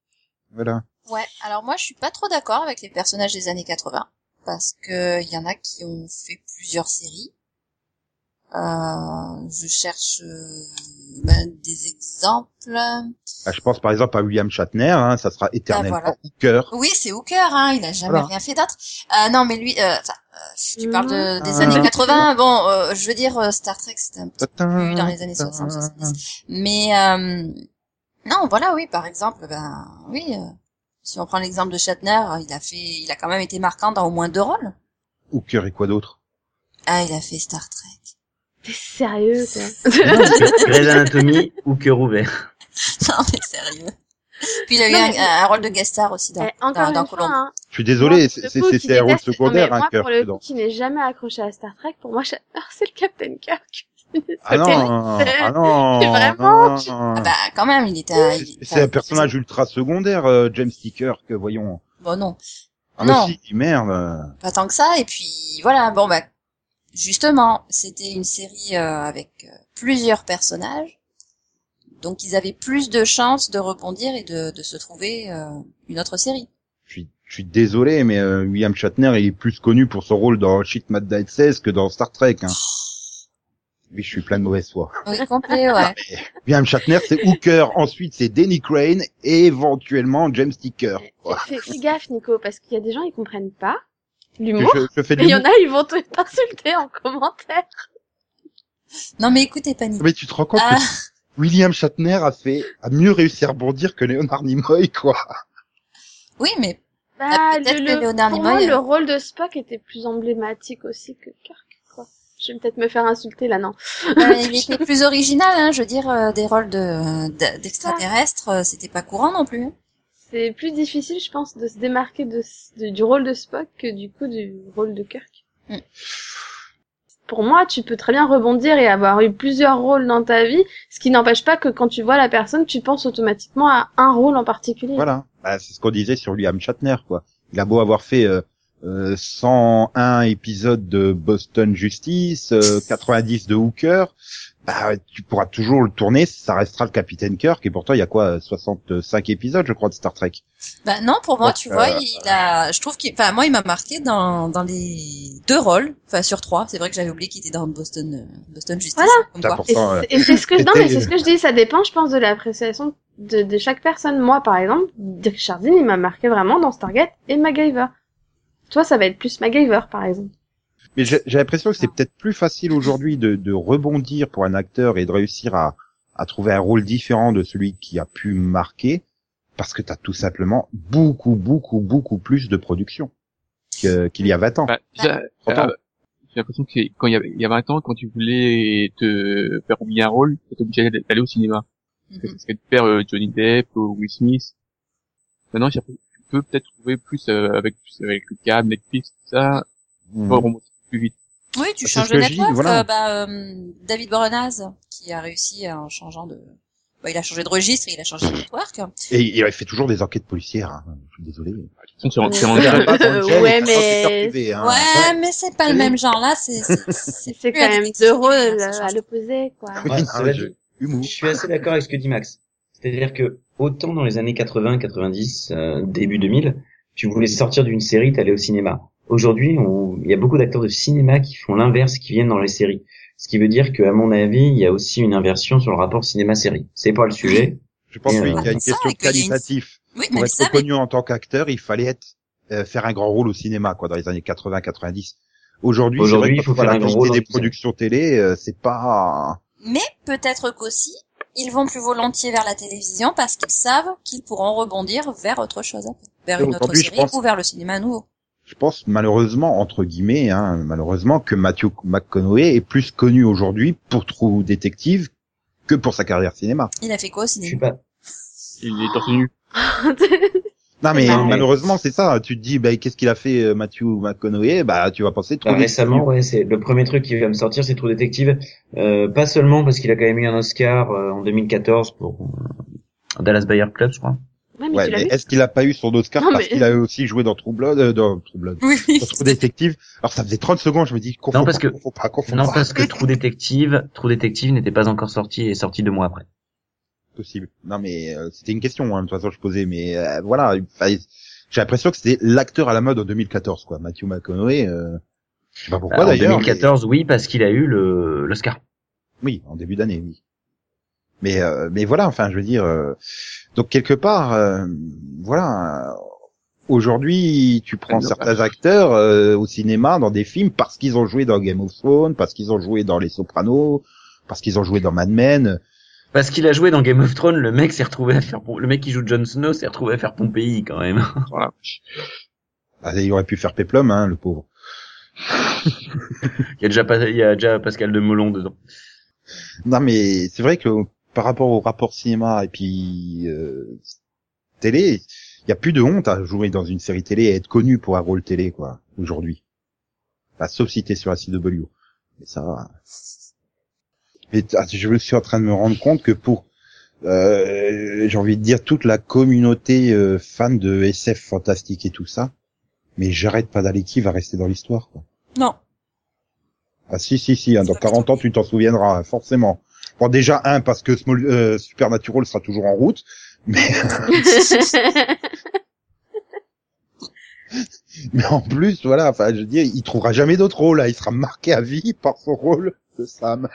Voilà. Ouais, alors moi je suis pas trop d'accord avec les personnages des années 80 parce que il y en a qui ont fait plusieurs séries. Euh, je cherche euh, ben, des exemples. Bah, je pense par exemple à William Shatner, hein, ça sera éternellement voilà. Hooker. Oui, c'est Hooker, hein, il a jamais Voilà. rien fait d'autre. Euh, non, mais lui, euh, euh, tu parles de, des Ah. années 80. Bon, euh, je veux dire Star Trek, c'était un petit peu plus dans les années 60, 70. Mais euh, non, voilà, oui, par exemple, ben oui. Si on prend l'exemple de Shatner, il a fait, il a quand même été marquant dans au moins deux rôles. Hooker et quoi d'autre? Ah, il a fait Star Trek. T'es sérieux, toi <laughs> Grey's Anatomy ou cœur ouvert. non, mais sérieux. Puis il a eu Non, un, mais- un rôle de guest star aussi dans, Eh, Encore dans, dans fois, hein, Je suis désolé, c'est un rôle secondaire, un moi, Kirk pour le dedans. qui n'est jamais accroché à Star Trek, pour moi, Shatner, c'est le Captain Kirk. <laughs> Ah non, <laughs> ah non, Vraiment, non. Ah bah quand même, il était. un- C'est- un personnage ultra secondaire, euh, James Ticker, que voyons. Bon non, Ah mais Non. si, merde. pas tant que ça. Et puis voilà, bon bah justement, c'était une série euh, avec euh, plusieurs personnages, donc ils avaient plus de chances de rebondir et de, de se trouver euh, une autre série. Je suis désolé, mais euh, William Shatner il est plus connu pour son rôle dans Shit Mad Died 16 que dans Star Trek. Hein. Oui, je suis plein de mauvaise foi. Oui, complet, ouais. William Shatner, c'est Hooker, ensuite c'est Danny Crane et éventuellement James Ticker. Fais, fais gaffe, Nico, parce qu'il y a des gens, ils comprennent pas l'humour. je, je fais de Et il y en a, ils vont te- <laughs> t'insulter en commentaire. Non, mais écoutez, panique. Mais tu te rends compte Ah, <laughs> que William Shatner a fait, a mieux réussi à rebondir que Leonard Nimoy, quoi. oui, mais Bah, Ah, le, que le- Leonard pour Nimoy, moi, euh, le rôle de Spock était plus emblématique aussi que Kirk, quoi. Je vais peut-être me faire insulter là, non. euh, il <laughs> était plus original, hein. Je veux dire, euh, des rôles de d'extraterrestres, euh, c'était pas courant non plus. C'est plus difficile, je pense, de se démarquer de, de- du rôle de Spock que du coup du rôle de Kirk. Mm. Pour moi, tu peux très bien rebondir et avoir eu plusieurs rôles dans ta vie, ce qui n'empêche pas que quand tu vois la personne, tu penses automatiquement à un rôle en particulier. Voilà. Bah, c'est ce qu'on disait sur William Shatner, quoi. Il a beau avoir fait euh, euh, 101 épisodes de Boston Justice, euh, <laughs> 90 de Hooker, bah, tu pourras toujours le tourner, ça restera le Capitaine Kirk, et pourtant il y a quoi, 65 épisodes, je crois, de Star Trek. Bah non, pour moi, Donc, tu vois, euh, il a, je trouve qu'il, enfin moi, il m'a marqué dans dans les deux rôles, enfin sur trois. C'est vrai que j'avais oublié qu'il était dans Boston, euh, Boston Justice. Voilà. Comme quoi. Et c'est- ce que non mais c'est ce que je dis, ça dépend, je pense, de l'appréciation de, de chaque personne. Moi, par exemple, Richard Dean, il m'a marqué vraiment dans Stargate et MacGyver. Toi, ça va être plus MacGyver, par exemple. Mais j'ai j'ai l'impression que c'est peut-être plus facile aujourd'hui de, de rebondir pour un acteur et de réussir à, à trouver un rôle différent de celui qui a pu marquer, parce que tu as tout simplement beaucoup, beaucoup, beaucoup plus de production que- qu'il y a 20 ans. Bah, déjà, 30 ans. euh, j'ai l'impression que c'est- quand il y, avait, il y a 20 ans, quand tu voulais te faire oublier un rôle, tu obligé d'aller au cinéma. Parce que Mhm. ça serait de faire euh, Johnny Depp ou Will Smith. Maintenant, tu peux peut-être trouver plus euh, avec, plus avec le câble, Netflix, tout ça, Mhm. peux remonter plus vite. Oui, tu changes de network. voilà. euh, bah, euh, David Boreanaz, qui a réussi en changeant de, bah, il a changé de registre, il a changé de network. Et il fait toujours des enquêtes policières. Hein. Je suis désolé. Le gel, ouais, il mais- privé, hein. Ouais, mais c'est pas le même genre là. C'est quand même deux rôles hein, à change. l'opposé, quoi. Oui, Ouais, je-. Je suis assez d'accord avec ce que dit Max. C'est-à-dire que autant dans les années 80, 90, euh, début 2000, tu voulais sortir d'une série, t'allais au cinéma. Aujourd'hui, on- il y a beaucoup d'acteurs de cinéma qui font l'inverse, qui viennent dans les séries. Ce qui veut dire qu'à mon avis, il y a aussi une inversion sur le rapport cinéma-série. C'est pas le sujet. Je pense euh, qu'il y a une ça, question une- qualitative. Oui, Pour mais être ça, mais reconnu en tant qu'acteur, il fallait être euh, faire un grand rôle au cinéma, quoi, dans les années 80-90. Aujourd'hui, c'est Aujourd'hui, vrai il faut faire la un grand rôle des une productions télé, euh, c'est pas. Mais peut-être qu'aussi, ils vont plus volontiers vers la télévision parce qu'ils savent qu'ils pourront rebondir vers autre chose, vers une autre je série pense- ou vers le cinéma à nouveau. Je pense malheureusement entre guillemets, hein, malheureusement que Matthew McConaughey est plus connu aujourd'hui pour True Detective que pour sa carrière cinéma. Il a fait quoi au Je suis cinéma pas. Il est torse nu. <laughs> Non mais Non, mais- malheureusement c'est ça. Tu te dis bah qu'est-ce qu'il a fait euh, Matthew McConaughey Bah tu vas penser True Bah, récemment, ouais, c'est le premier truc qui va me sortir, c'est True Detective. Euh, pas seulement parce qu'il a quand même eu un Oscar euh, en 2014 pour euh, Dallas Buyer Club, je crois. Ouais, mais mais est-ce qu'il a pas eu son Oscar Non, parce mais- qu'il a aussi joué dans True Blood, euh, dans True Blood, Oui, oui. dans True Detective? Alors ça faisait 30 secondes, je me dis confonds Non, parce pas, que- pas, Non, pas. parce que <laughs> True Detective, True Detective n'était pas encore sorti et est sorti deux mois après. Possible. Non mais euh, c'était une question, hein, de toute façon je posais, mais euh, voilà, j'ai l'impression que c'était l'acteur à la mode en 2014, quoi. Matthew McConaughey, euh, je sais pas pourquoi Bah, en d'ailleurs. 2014, oui, parce qu'il a eu le l'Oscar. Oui, en début d'année, oui. Mais euh, mais voilà, enfin je veux dire, euh, donc quelque part, euh, voilà. euh, Aujourd'hui, tu prends certains acteurs euh, au cinéma dans des films parce qu'ils ont joué dans Game of Thrones, parce qu'ils ont joué dans Les Sopranos, parce qu'ils ont joué dans Mad Men. Parce qu'il a joué dans Game of Thrones, le mec s'est retrouvé à faire, le mec qui joue Jon Snow s'est retrouvé à faire Pompéi quand même. <laughs> Voilà. Ah, il aurait pu faire Peplum, hein, le pauvre. Il y a déjà, il y a déjà Pascal de Molon dedans. Non, mais c'est vrai que par rapport au rapport cinéma et puis euh, télé, il y a plus de honte à jouer dans une série télé et être connu pour un rôle télé, quoi, aujourd'hui. Enfin, sauf si t'es sur la CW. Mais ça va. Mais ah, je suis en train de me rendre compte que pour, euh, j'ai envie de dire, toute la communauté euh, fan de SF fantastique et tout ça, mais j'arrête pas d'aller qui va rester dans l'histoire, quoi. Non. Ah si si si, hein, dans 40 ans tu t'en souviendras forcément. Bon déjà un parce que Small, euh, Supernatural sera toujours en route, mais <laughs> Mais en plus, voilà, enfin, je veux dire, il trouvera jamais d'autre rôle, là. Il sera marqué à vie par son rôle de Sam.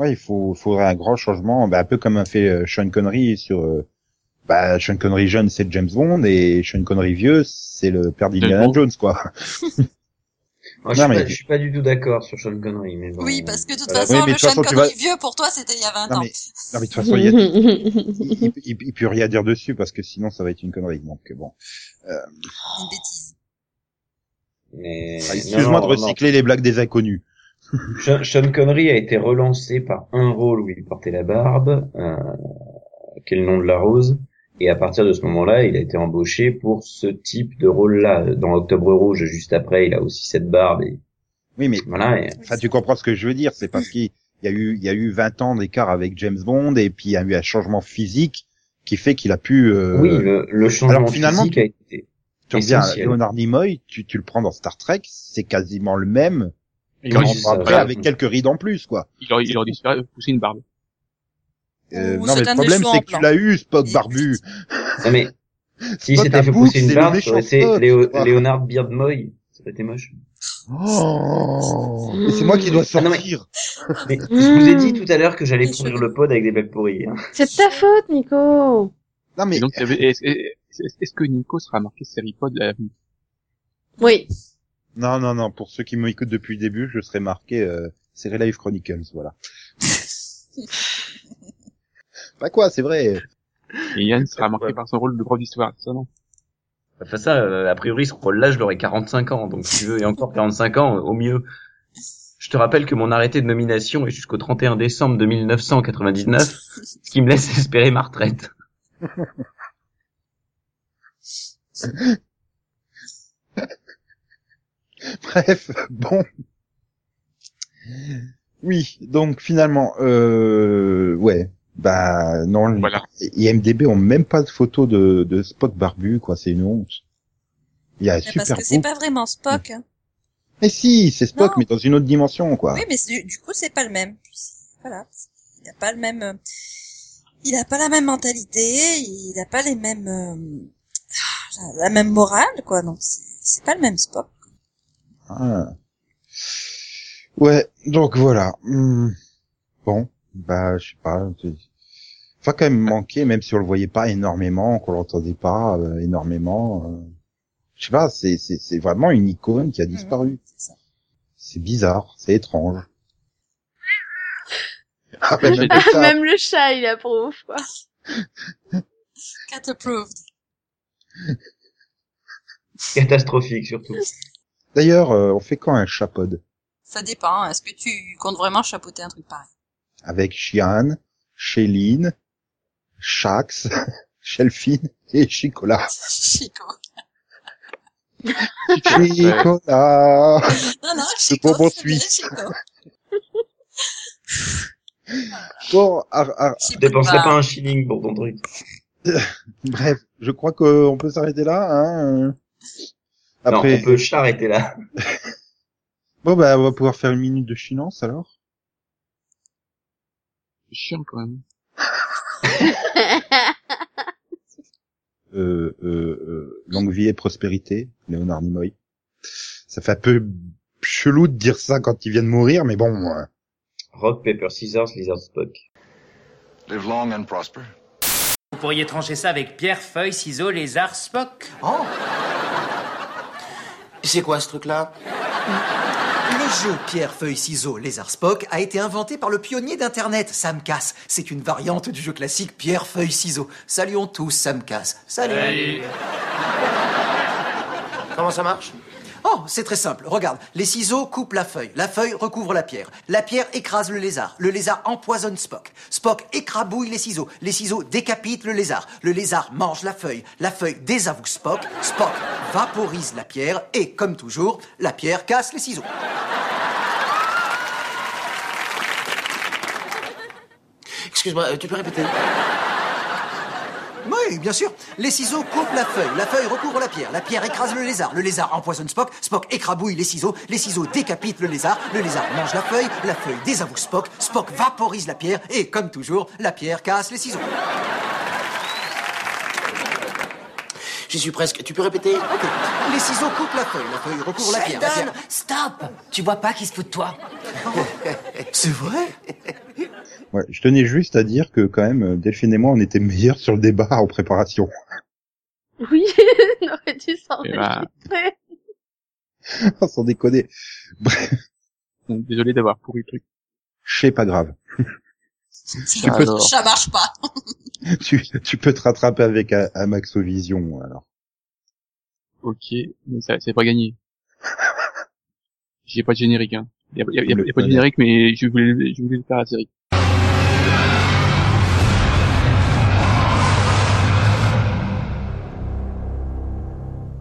Ouais, il faut, faudrait un grand changement, bah, un peu comme a fait euh, Sean Connery sur, euh, bah, Sean Connery jeune, c'est James Bond, et Sean Connery vieux, c'est le père d'Indiana Bond. Jones, quoi. <laughs> Moi, je, Non, suis mais- pas, je suis pas du tout d'accord sur Sean Connery, mais bon. Oui, parce que de toute Voilà. façon, Oui, le façon, Sean Connery vas- vieux, pour toi, c'était il y a 20 Non, ans. mais, non, mais de toute façon, il y a, <laughs> il, il, il peut rien dire dessus, parce que sinon, ça va être une connerie, donc bon. Une bêtise. Mais... Enfin, Excuse-moi de non. recycler les blagues des inconnus. Sean, Connery a été relancé par un rôle où il portait la barbe, euh, qui est le nom de la rose, et à partir de ce moment-là, il a été embauché pour ce type de rôle-là. Dans Octobre Rouge, juste après, il a aussi cette barbe, et Oui, mais, voilà. Et... enfin, tu comprends ce que je veux dire, c'est parce qu'il y a eu, il y a eu 20 ans d'écart avec James Bond, et puis il y a eu un changement physique qui fait qu'il a pu, euh, oui, le, le changement alors, finalement, physique a été tu reviens. Leonard Nimoy, tu, tu le prends dans Star Trek, c'est quasiment le même, Il 40 aurait, ça, après, avec quelques rides en plus, quoi. il aurait, il aurait dû se pousser une barbe. Euh, non, mais le problème, c'est que tu l'as eu, Spock barbu. Non, mais <laughs> s'était à fait pousser une c'est barbe, vois. Léonard Beardmoy. Ça aurait été moche. Oh, et c'est moi qui dois Ah, non, mais- sortir. Mais je vous ai dit Mm. tout à l'heure que j'allais cheveux. le pod avec des blagues pourries. Hein. C'est de ta faute, Nico. Non, mais, est-ce que Nico sera marqué série pod à l'avenir Oui. Non, non, non, pour ceux qui m'écoutent depuis le début, je serai marqué, euh, Série Life Chronicles, voilà. <laughs> bah quoi, c'est vrai. Et Yann sera marqué Ouais. par son rôle de prof d'histoire, ça non? Enfin ça, euh, a priori, ce rôle-là, je l'aurais 45 ans. Donc si tu veux, et encore 45 ans, au mieux. Je te rappelle que mon arrêté de nomination est jusqu'au 31 décembre de 1999, ce qui me laisse espérer ma retraite. <laughs> <laughs> Bref, bon. Oui, donc finalement, euh, ouais, bah non, Voilà. IMDB ont même pas de photo de, de Spock barbu, quoi, c'est une honte. Il y a Mais super parce que c'est pas vraiment Spock. hein. Mais si, c'est Spock, Non. mais dans une autre dimension, quoi. Oui, mais du coup, c'est pas le même. Voilà. Il a pas le même, euh, il a pas la même mentalité, il a pas les mêmes, euh, ah, la même morale, quoi. Donc, c'est pas le même Spock. Ah. Ouais, donc voilà. Hmm. Bon, bah je sais pas. Enfin quand même manquer, même si on le voyait pas énormément, qu'on l'entendait pas euh, énormément. euh, Je sais pas, c'est c'est c'est vraiment une icône qui a disparu. C'est bizarre, c'est étrange. <laughs> Ah, ben, même le chat. Même le chat, il approuve, quoi. Cat approved. Catastrophique, surtout. <laughs> D'ailleurs, euh, on fait quand un chapod Ça dépend. Est-ce que tu comptes vraiment chapeauter un truc pareil? Avec Chian, Chéline, Shax, <laughs> Shelfin et Chicola. <laughs> Chico. Chicola. <laughs> Non, non, Chico. bien suisse. Bon, ar- ar- dépenserai pas. pas un shilling pour ton truc. Bref, je crois qu'on peut s'arrêter là. Hein. Après, Non, on peut s'arrêter là. <laughs> bon bah on va pouvoir faire une minute de silence alors. C'est chiant quand même. <laughs> Euh, euh, euh, longue vie et prospérité, Léonard Nimoy. Ça fait un peu chelou de dire ça quand il vient de mourir, mais bon. euh, Rock, paper, scissors, lizard, Spock. Live long and prosper. Vous pourriez trancher ça avec pierre, feuille, ciseaux, lézard, Spock. Oh C'est quoi ce truc-là Le jeu pierre, feuille, ciseaux, lézard, Spock a été inventé par le pionnier d'Internet, Sam Cass. C'est une variante du jeu classique pierre, feuille, ciseaux. Saluons tous Sam Cass. Salut Comment ça marche Oh, c'est très simple. Regarde, les ciseaux coupent la feuille. La feuille recouvre la pierre. La pierre écrase le lézard. Le lézard empoisonne Spock. Spock écrabouille les ciseaux. Les ciseaux décapitent le lézard. Le lézard mange la feuille. La feuille désavoue Spock. Spock vaporise la pierre. Et, comme toujours, la pierre casse les ciseaux. Excuse-moi, euh, tu peux répéter? Oui, bien sûr. Les ciseaux coupent la feuille. La feuille recouvre la pierre. La pierre écrase le lézard. Le lézard empoisonne Spock. Spock écrabouille les ciseaux. Les ciseaux décapitent le lézard. Le lézard mange la feuille. La feuille désavoue Spock. Spock vaporise la pierre. Et, comme toujours, la pierre casse les ciseaux. J'y suis presque. Tu peux répéter. Les ciseaux coupent la feuille, la feuille recouvre la pierre. la pierre- stop Tu vois pas qu'il se fout de toi <laughs> C'est vrai Ouais, je tenais juste à dire que quand même, Delphine et moi, on était meilleurs sur le débat en préparation. Oui, <laughs> on aurait dû s'en Et bah. enregistrer. Sans déconner. Bref, Désolé d'avoir pourri le truc. c'est pas grave. Ça, ça marche pas. <laughs> <laughs> tu, tu peux te rattraper avec un, un Maxovision, alors. ok, mais ça, c'est pas gagné. J'ai pas de générique, hein. Y a, y a- y a- Le- y a pas de générique, mais je voulais, je voulais le faire à la série.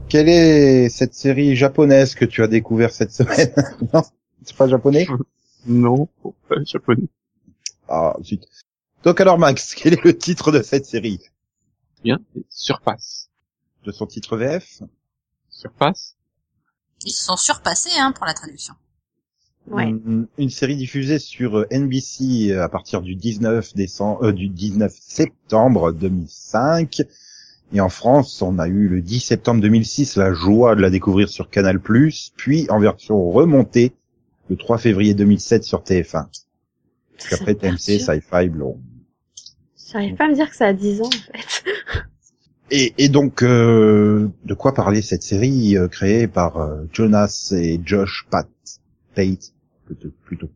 Quelle est cette série japonaise que tu as découvert cette semaine <laughs> Non, c'est pas japonais? <laughs> Non, pas japonais. Ah, zut. Donc alors Max, <laughs> quel est le titre de cette série Bien, Surface. De son titre VF Surface Ils se sont surpassés hein, pour la traduction. Ouais. Une, une série diffusée sur euh, NBC à partir du 19 décembre, euh, du 19 septembre 2005. Et en France, on a eu le 10 septembre 2006 la joie de la découvrir sur Canal+, puis en version remontée le 3 février 2007 sur TF1. Puis après TMC, Sci-Fi, Blond. J'arrive pas à me dire que ça a 10 ans, en fait. <laughs> Et, et donc, euh, de quoi parler cette série euh, créée par euh, Jonas et Josh Pat Pate plutôt, plutôt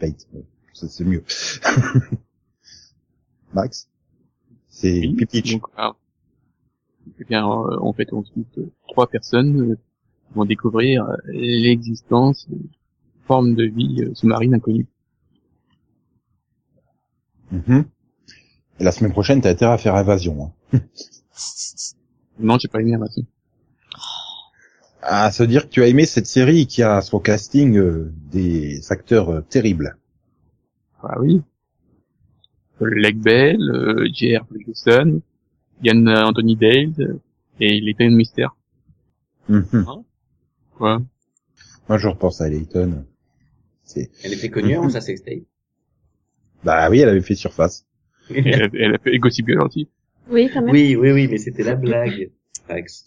Pate, c'est mieux. <laughs> Max, c'est Oui, Pipitch. donc, alors, eh bien, euh, en fait, on suit euh, trois personnes euh, qui vont découvrir l'existence d'une forme de vie sous-marine inconnue. Mhm. Et la semaine prochaine, t'as intérêt à faire Invasion. Hein. <laughs> Non, j'ai pas aimé façon. À se dire que tu as aimé cette série qui a à son casting euh, des acteurs euh, terribles. Ah oui. Euh, Leg Bell, euh, J.R. Ferguson, Ian Anthony Dale et Leighton Mister. Mhm. Quoi Moi, je repense à Layton. C'est... Elle était connue avant sa sextape. Bah oui, elle avait fait surface. Et elle, a- elle a fait Gossip Girl aussi. Oui, quand même. Oui, oui, oui, mais c'était la blague. Max.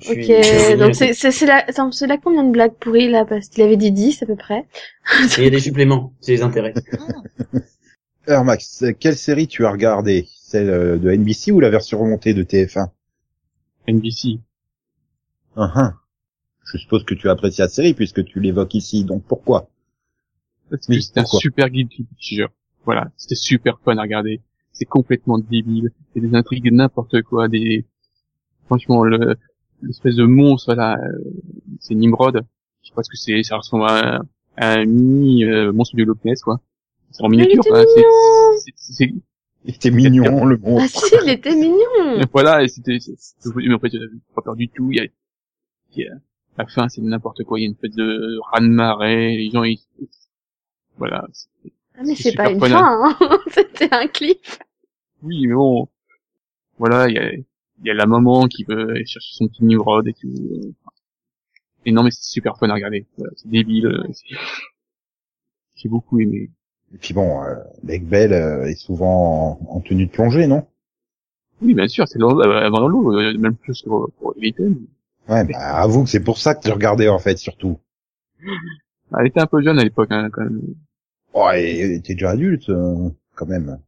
Je Ok, je- donc c'est c'est c'est la attends, c'est là combien de blagues pourries là parce qu'il avait dit 10 à peu près. Il y a des suppléments, ça les intéresse. <laughs> Alors Max, quelle série tu as regardé? Celle euh, de NBC ou la version remontée de TF1 NBC. Uhum. Je suppose que tu as apprécié la série puisque tu l'évoques ici, donc pourquoi? Parce Oui, que c'était un super guilty pleasure. Voilà, c'était super fun à regarder. C'est complètement débile. C'est des intrigues n'importe quoi, des franchement le l'espèce de monstre là, euh, c'est Nimrod. Je sais pas ce que c'est, ça ressemble à un, à un mini euh, monstre du Loch Ness quoi. C'est en il miniature. C'est- mignon. c'est- c'est- c'est- Il était mignon, le Ah monstre. si, il était mignon. <laughs> Et voilà, et c'était, mais en fait, j'avais pas peur du tout. Il y a, il y a- la fin, c'est n'importe quoi. Il y a une fête de raz-de-marée, les gens, ils, voilà. Ah mais C'est pas une fin, hein. <laughs> c'était un clip. Oui, mais bon, voilà, il y a, il y a la maman qui veut aller chercher son petit Nimrod et tout. Et non, mais c'est super fun à regarder. Voilà, c'est débile. euh, <laughs> J'ai beaucoup aimé. Et puis bon, euh, Leg Bell euh, est souvent en, en tenue de plongée, non? Oui, bien sûr, c'est dans- euh, avant dans l'eau, même plus que pour, Leighton. Ouais, bah avoue que c'est pour ça que tu regardais en fait, surtout. Elle était un peu jeune à l'époque, hein, quand même. Oh, et t'es déjà adulte, euh, quand même.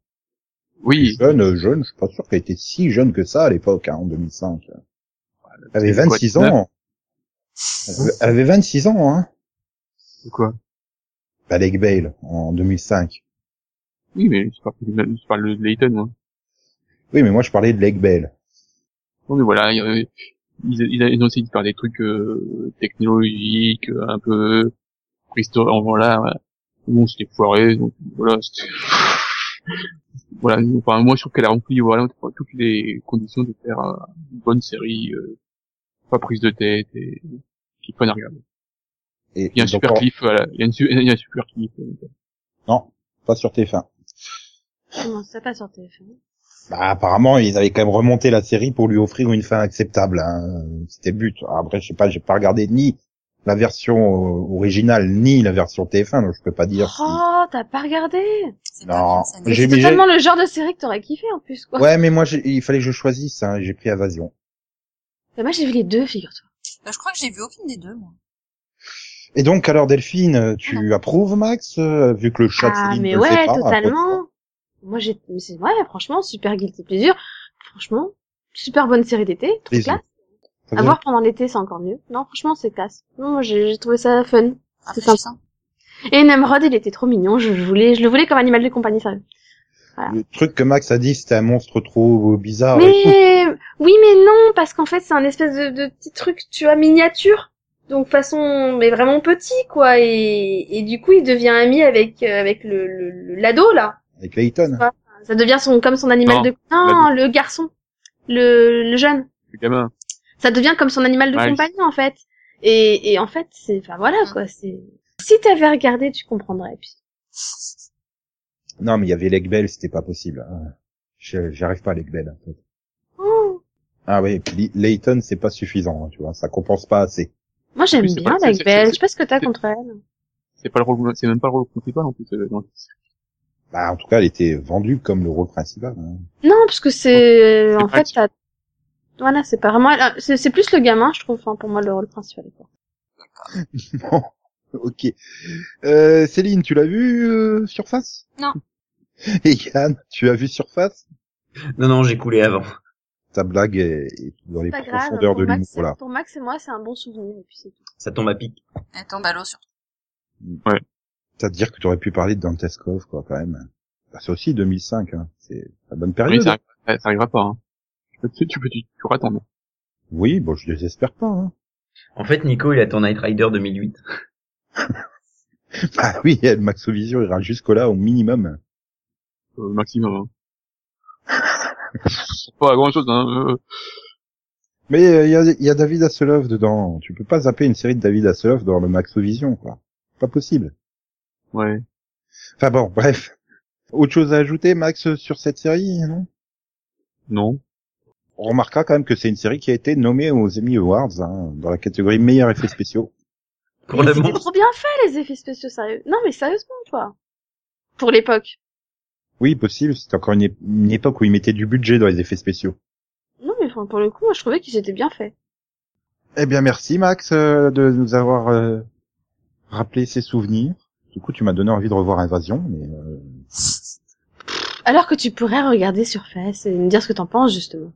Oui. Jeune, euh, jeune, je suis pas sûr qu'elle était si jeune que ça à l'époque, hein, en 2005. Elle avait C'était quoi, 26 19? ans. Elle avait, elle avait 26 ans, hein. C'est quoi? Leg Bale, en 2005. Oui, mais je parle, je parle de Leighton, moi. Oui, mais moi je parlais de Leg Bale. Bon, mais voilà, ils, ils, ils ont essayé de faire des trucs euh, technologiques, un peu. En voilà. Bon, c'était foiré, donc voilà. c'était- voilà, enfin, moi je trouve qu'elle a rempli voilà toutes les conditions de faire euh, une bonne série, euh, pas prise de tête et qui est fun à regarder. Et, Il y a un super on- cliff, voilà, il y a, une, su- il y a un super cliff. euh, Non, pas sur TF1. Non, c'est pas sur téléphone. Bah, apparemment, ils avaient quand même remonté la série pour lui offrir une fin acceptable. Hein. C'était le but. Après, je sais pas, j'ai pas regardé ni la version euh, originale ni la version TF1, donc je peux pas dire. si- Oh, t'as pas regardé Non, j'ai C'est totalement le genre de série que t'aurais kiffé en plus quoi. Ouais, mais moi, j'ai- il fallait que je choisisse. Hein, et j'ai pris Invasion. Bah, moi, j'ai vu les deux, figure-toi. Euh, je crois que j'ai vu aucune des deux, moi. Et donc, alors Delphine, tu approuves Max, euh, vu que le chat Ah, mais le ouais, pas, totalement. Moi, j'ai, mais c'est, ouais, franchement, super guilty plaisir. Franchement, super bonne série d'été, trop classe. À voir pendant l'été, c'est encore mieux. Non, franchement, c'est classe. Non, moi, j'ai j'ai trouvé ça fun. C'est sympa. Et Nemrod, il était trop mignon. Je, je voulais, je le voulais comme animal de compagnie, sérieux. Le truc que Max a dit, c'était un monstre trop bizarre. Mais oui, mais non, parce qu'en fait, c'est un espèce de, de petit truc, tu vois, miniature. Donc façon, mais vraiment petit, quoi. Et, et du coup, il devient ami avec euh, avec le l'ado là. Avec Layton. Ça devient son comme son animal Non, de non le garçon, le le jeune. Le gamin. Ça devient comme son animal de Ouais. compagnie en fait. Et et en fait, c'est enfin voilà quoi. C'est si t'avais regardé, tu comprendrais. Puis Non, mais il y avait Legbel, c'était pas possible. hein. J'arrive pas à Legbel, en fait. Oh. Ah oui, puis Layton, c'est pas suffisant, hein, tu vois, ça compense pas assez. moi j'aime bien pas- c'est- Je sais pas ce que t'as contre elle. C'est pas le rôle, c'est même pas le rôle principal en plus. euh, dans- Bah, en tout cas, elle était vendue comme le rôle principal. hein. Non, parce que c'est en fait t'as voilà, c'est pas vraiment euh, c'est c'est plus le gamin, je trouve, enfin, pour moi le rôle principal. Quoi. <laughs> Bon, ok. Euh, Céline, tu l'as vu euh, Surface? Non. Et Yann, tu as vu Surface? Non, non, j'ai coulé avant. Ta blague est, est dans les profondeurs de l'humour, Max, là. pour Max et moi, c'est un bon souvenir. Et puis c'est tout. Ça tombe à pic. Elle tombe à l'eau surtout. C'est-à-dire que tu aurais pu parler de Danteskov, quoi, quand même. Bah, c'est aussi 2005, hein. C'est la bonne Oui, période. ça, arrive- ça arrivera pas. Hein. Tu peux, tu peux, tu, tu pourras attendre. Oui, bon, je désespère pas, hein. En fait, Nico, il a ton Night Rider 2008. Bah <laughs> oui, <laughs> le Maxovision ira jusqu'au là au minimum. Euh, maximum. Hein. <laughs> pas grand chose. Hein. euh, Mais euh, il y, a, il y a David Hasselhoff dedans. Tu peux pas zapper une série de David Hasselhoff dans le Maxovision, quoi. Pas possible. ouais. Enfin bon, bref. Autre chose à ajouter, Max, sur cette série, non? Non. On remarquera quand même que c'est une série qui a été nommée aux Emmy Awards, hein, dans la catégorie meilleurs effets spéciaux. Pour Mais C'était trop bien fait les effets spéciaux sérieux. Non mais sérieusement toi. Pour l'époque. Oui, possible, c'était encore une époque où ils mettaient du budget dans les effets spéciaux. Non mais enfin, pour le coup, moi je trouvais qu'ils étaient bien faits. Eh bien, merci Max euh, de nous avoir euh, rappelé ces souvenirs. Du coup, tu m'as donné envie de revoir Invasion, mais euh, Alors que tu pourrais regarder Surface et me dire ce que t'en penses justement.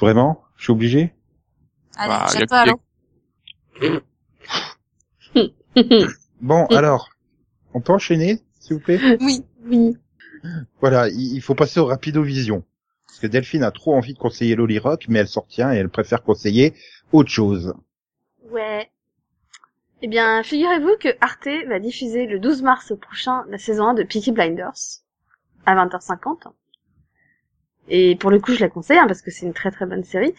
Vraiment, je suis obligé? Allez, Bah, l'eau. Bon, alors, on peut enchaîner, s'il vous plaît? Oui. oui. Voilà, il faut passer au Rapido-Vision. Parce que Delphine a trop envie de conseiller Loli Rock, mais elle s'en retient et elle préfère conseiller autre chose. Ouais. Eh bien, figurez-vous que Arte va diffuser le 12 mars prochain la saison 1 de Peaky Blinders à 20h50. Et pour le coup, je la conseille hein, parce que c'est une très très bonne série.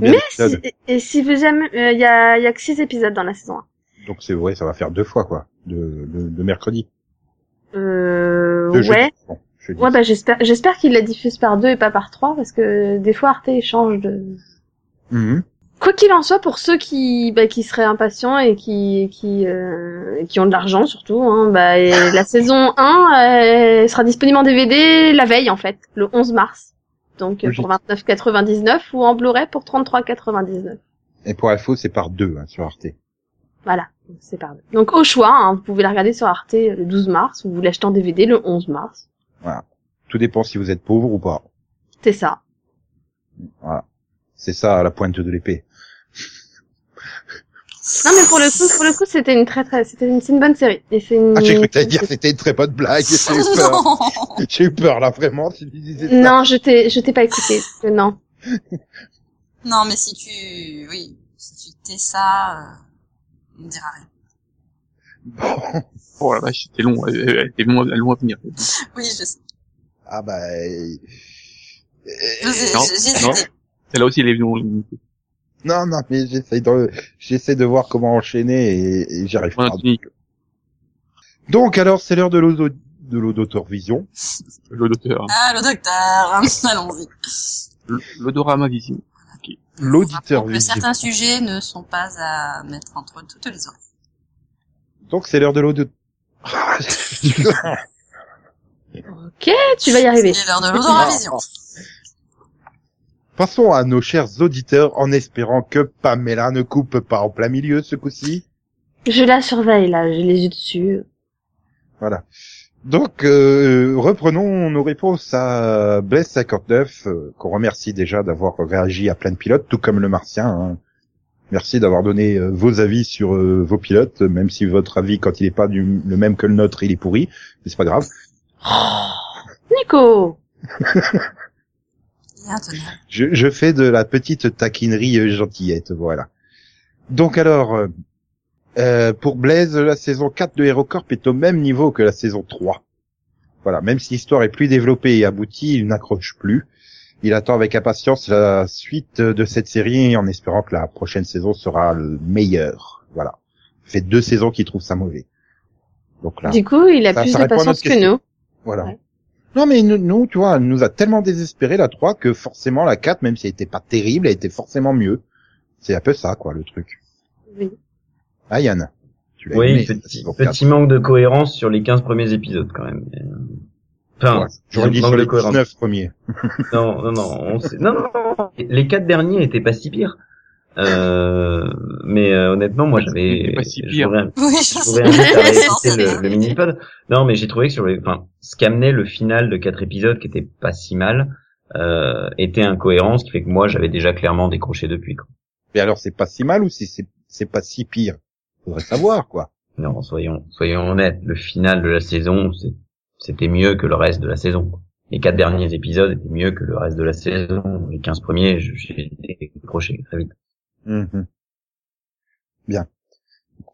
Mais si, et, si vous jamais, euh, il y a, y a que 6 épisodes dans la saison 1. Donc c'est vrai, ça va faire deux fois, quoi, de, de, de mercredi. Euh, De ouais. Bon. Ouais, bah j'espère, j'espère qu'il la diffuse par deux et pas par trois parce que des fois Arte change de. Mhm. Quoi qu'il en soit, pour ceux qui, bah, qui seraient impatients et qui, qui, euh, qui ont de l'argent surtout, hein, bah, et <laughs> la saison 1 euh, sera disponible en DVD la veille en fait, le 11 mars. Donc Logique. pour 29,99 ou en Blu-ray pour 33,99. Et pour info, c'est par deux hein, sur Arte. Voilà, c'est par deux. Donc au choix, hein, vous pouvez la regarder sur Arte le 12 mars ou vous l'achetez en DVD le 11 mars. Voilà. Tout dépend si vous êtes pauvre ou pas. C'est ça. Voilà. C'est ça la pointe de l'épée. Non mais pour le coup, pour le coup, c'était une très très, c'était une, c'est une bonne série. Et c'est une. Ah, j'ai cru que t'allais dire que c'était une très bonne blague. <laughs> J'ai eu peur. non. J'ai eu peur là, vraiment. Si tu disais. Non, je t'ai, je t'ai pas écouté. Euh, Non. <laughs> non, mais si tu, oui, si tu tais ça, euh, on ne dira rien. Bon. <laughs> Oh la vache, c'était long. Elle, elle était long, long à venir. Oui, je sais. Ah bah. euh, Non, j'ai non. Celle-là aussi, elle est longue. Non, non, mais j'essaie de, j'essaie de voir comment enchaîner et, et j'y arrive pas. unique. Donc alors, c'est l'heure de l'auto, de l'auditor vision. Le docteur. Ah, le docteur, <laughs> allons-y. L'odorama vision. L'auditeur Donc, vision. certains sujets ne sont pas à mettre entre toutes les oreilles. Donc c'est l'heure de l'auditeur. <laughs> Ok, tu vas y arriver. C'est l'heure de l'odoravision. Passons à nos chers auditeurs en espérant que Pamela ne coupe pas en plein milieu ce coup-ci. Je la surveille là, j'ai les yeux dessus. Voilà. Donc, euh, reprenons nos réponses à Blaise 59, euh, qu'on remercie déjà d'avoir réagi à plein de pilotes, tout comme le Martien. hein. Merci d'avoir donné euh, vos avis sur euh, vos pilotes, même si votre avis, quand il n'est pas du, le même que le nôtre, il est pourri, mais c'est pas grave. Nico est <laughs> intenable. Je, je fais de la petite taquinerie euh, gentillette, voilà. Donc alors, euh, euh, pour Blaise, la saison 4 de HeroCorp est au même niveau que la saison 3. Voilà, même si l'histoire est plus développée et aboutie, il n'accroche plus. Il attend avec impatience la suite de cette série en espérant que la prochaine saison sera le meilleure. Voilà. Ça fait deux saisons qu'il trouve ça mauvais. Donc là, Du coup, il a Ça- plus ça de patience que nous. voilà. Ouais. Non mais nous, nous, tu vois, elle nous a tellement désespéré la 3 que forcément la 4, même si elle était pas terrible, elle était forcément mieux. C'est un peu ça, quoi, le truc. Oui. Ah Yann, tu l'as Oui, aimé, petit, 4. petit manque de cohérence sur les 15 premiers épisodes quand même. Mais, euh, Enfin, Ouais, J'aurais dit sur les cohérence. 19 premiers. Non, non, non, on sait- non, non, non, les quatre derniers étaient pas si pires. Euh, mais euh, honnêtement, moi j'avais, si voudrais, Oui, <laughs> le, le mini-pod. Non, mais j'ai trouvé que sur les, enfin, ce qu'amenait le final de quatre épisodes, qui était pas si mal, euh, était incohérent, ce qui fait que moi j'avais déjà clairement décroché depuis. Quoi. Mais alors c'est pas si mal ou si c'est c'est pas si pire? Faudrait savoir, quoi. Non, soyons, soyons honnêtes, le final de la saison, c'était mieux que le reste de la saison. quoi. Les quatre derniers épisodes étaient mieux que le reste de la saison. Les 15 premiers, j'ai décroché très vite. Mhm. Bien.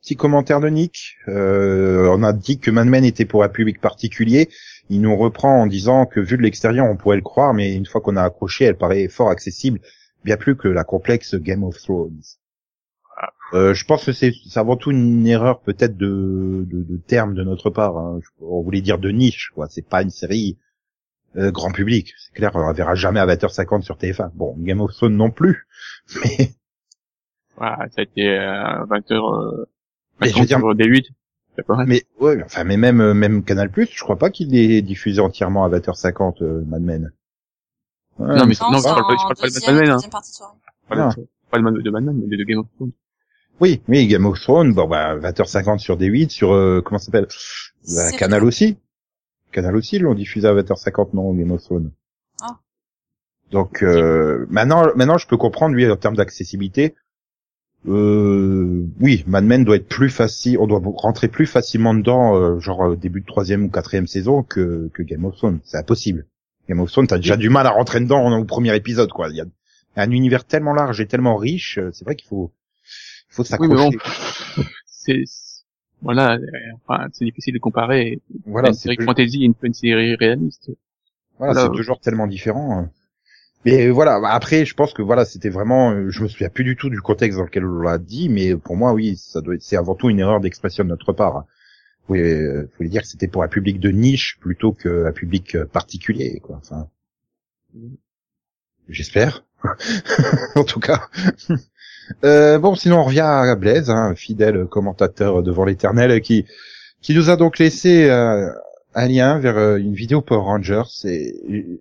Petit commentaire de Nick. Euh, on a dit que Mad Men était pour un public particulier. Il nous reprend en disant que vu de l'extérieur, on pourrait le croire, mais une fois qu'on a accroché, elle paraît fort accessible, bien plus que la complexe Game of Thrones. Euh, je pense que c'est c'est avant tout une erreur peut-être de, de, de terme de notre part. hein. Je- On voulait dire de niche, quoi. C'est pas une série euh, grand public. C'est clair, on la verra jamais à 20h50 sur TF1. Bon, Game of Thrones non plus. <laughs> Mais Voilà, ça a été euh, 20 heures, euh, Mais 20 je veux dire- sur des 8. C'est pas mal. Mais ouais, mais enfin, mais même euh, même Canal Plus, je crois pas qu'il est diffusé entièrement à 20h50 euh, Mad Men. Ouais, non, mais Non, je parle pas, je parle pas de deuxième, Batman, hein. deuxième partie de soirée. Pas de- Ah. Pas de, de Batman, mais de Game of Thrones. oui, oui, Game of Thrones, bon bah 20h50 sur D8, sur euh, comment ça s'appelle? Bah, Canal vrai. aussi. Canal aussi ils l'ont diffusé à 20h50 non Game of Thrones. Ah. Donc euh, maintenant maintenant je peux comprendre lui en termes d'accessibilité. Euh, oui, Mad Men doit être plus facile, on doit rentrer plus facilement dedans, euh, genre euh, début de troisième ou quatrième saison que, que Game of Thrones. C'est impossible. Game of Thrones, t'as déjà du mal à rentrer dedans au premier épisode, quoi. Il y a un univers tellement large et tellement riche, euh, c'est vrai qu'il faut, il faut Oui, s'accrocher. mais bon, <laughs> c'est, voilà, euh, enfin, c'est difficile de comparer Voilà, une c'est série plus- fantasy et une, une série réaliste. Voilà, Voilà. c'est toujours tellement différent. Mais voilà, après, je pense que voilà, c'était vraiment, euh, je me souviens plus du tout du contexte dans lequel on l'a dit, mais pour moi, oui, ça doit, c'est avant tout une erreur d'expression de notre part. hein. Oui, euh, faut dire que c'était pour un public de niche plutôt qu'un public euh, particulier, quoi. Enfin, j'espère. <laughs> en tout cas. <laughs> Euh, bon, sinon on revient à Blaise, hein, fidèle commentateur devant l'éternel, qui qui nous a donc laissé euh, un lien vers une vidéo Power Rangers. Et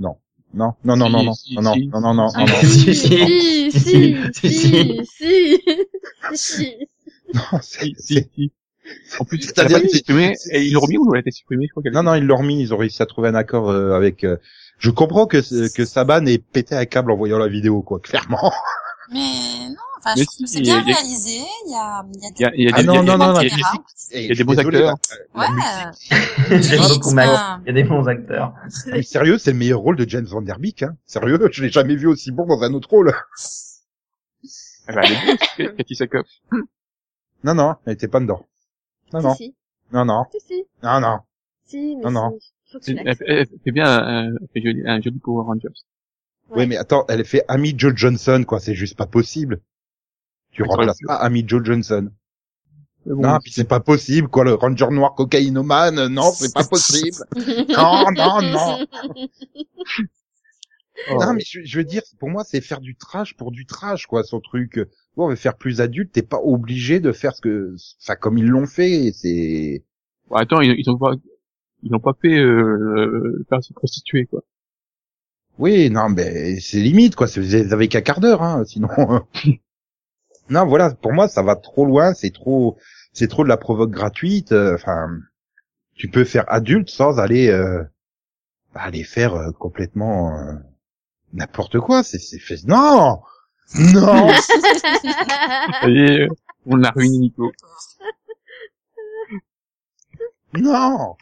non, non, non, non, non, non, non, non, non, non, non, Si, si. Si, si, si, <laughs> <laughs> si, si. non, Si, si, si. En plus, elle a c'est- et ils l'ont remis ou elle a été supprimée, je crois qu'elle non, non, ils l'ont remis, ils ont réussi à trouver un accord euh, avec. euh, Je comprends que que Saban ait pété un câble en voyant la vidéo, quoi, clairement. <laughs> Mais non, enfin, je trouve que c'est bien réalisé. Il y a, il y a a Ah des, non, il y a- non, il y a- non, il y a- des bons acteurs. Ouais. Il y a des bons acteurs. Mais sérieux, c'est le meilleur rôle de James Van Der Beek, hein. Sérieux, je l'ai jamais vu aussi bon dans un autre rôle. Elle est bonne, Cathy Sakoff. Non, non, elle était pas dedans. Non, non, Si, si, non, non, si, si, non, non. si, mais Non, non. si. Faut que tu Elle, l'acceptes. elle- elle fait bien joli, un joli Power Rangers. Ouais. Oui, mais attends, elle fait Amy Joe Johnson, quoi, c'est juste pas possible. Tu remplaces pas Amy Joe Johnson. Bon, Non, puis c'est pas possible, quoi, le Ranger noir cocaïnomane, euh, non, c'est pas possible. Non, non, non. <laughs> oh, Non, mais je, je veux dire, pour moi, c'est faire du trash pour du trash, quoi, son truc. Bon, on veut faire plus adulte, t'es pas obligé de faire ce que, enfin, comme ils l'ont fait, c'est, bon, attends, ils, ils ont pas, ils n'ont pas fait, euh, faire se prostituer, quoi. Oui, non, mais c'est limite, quoi. c'est- Vous avez qu'un quart d'heure, hein, sinon. <laughs> non, voilà, pour moi, ça va trop loin. C'est trop, c'est trop de la provoque gratuite. euh, Enfin, tu peux faire adulte sans aller, euh, aller faire euh, complètement euh, n'importe quoi. C'est, c'est fait. Non, non. <laughs> Est, on a ruiné Nico. Non.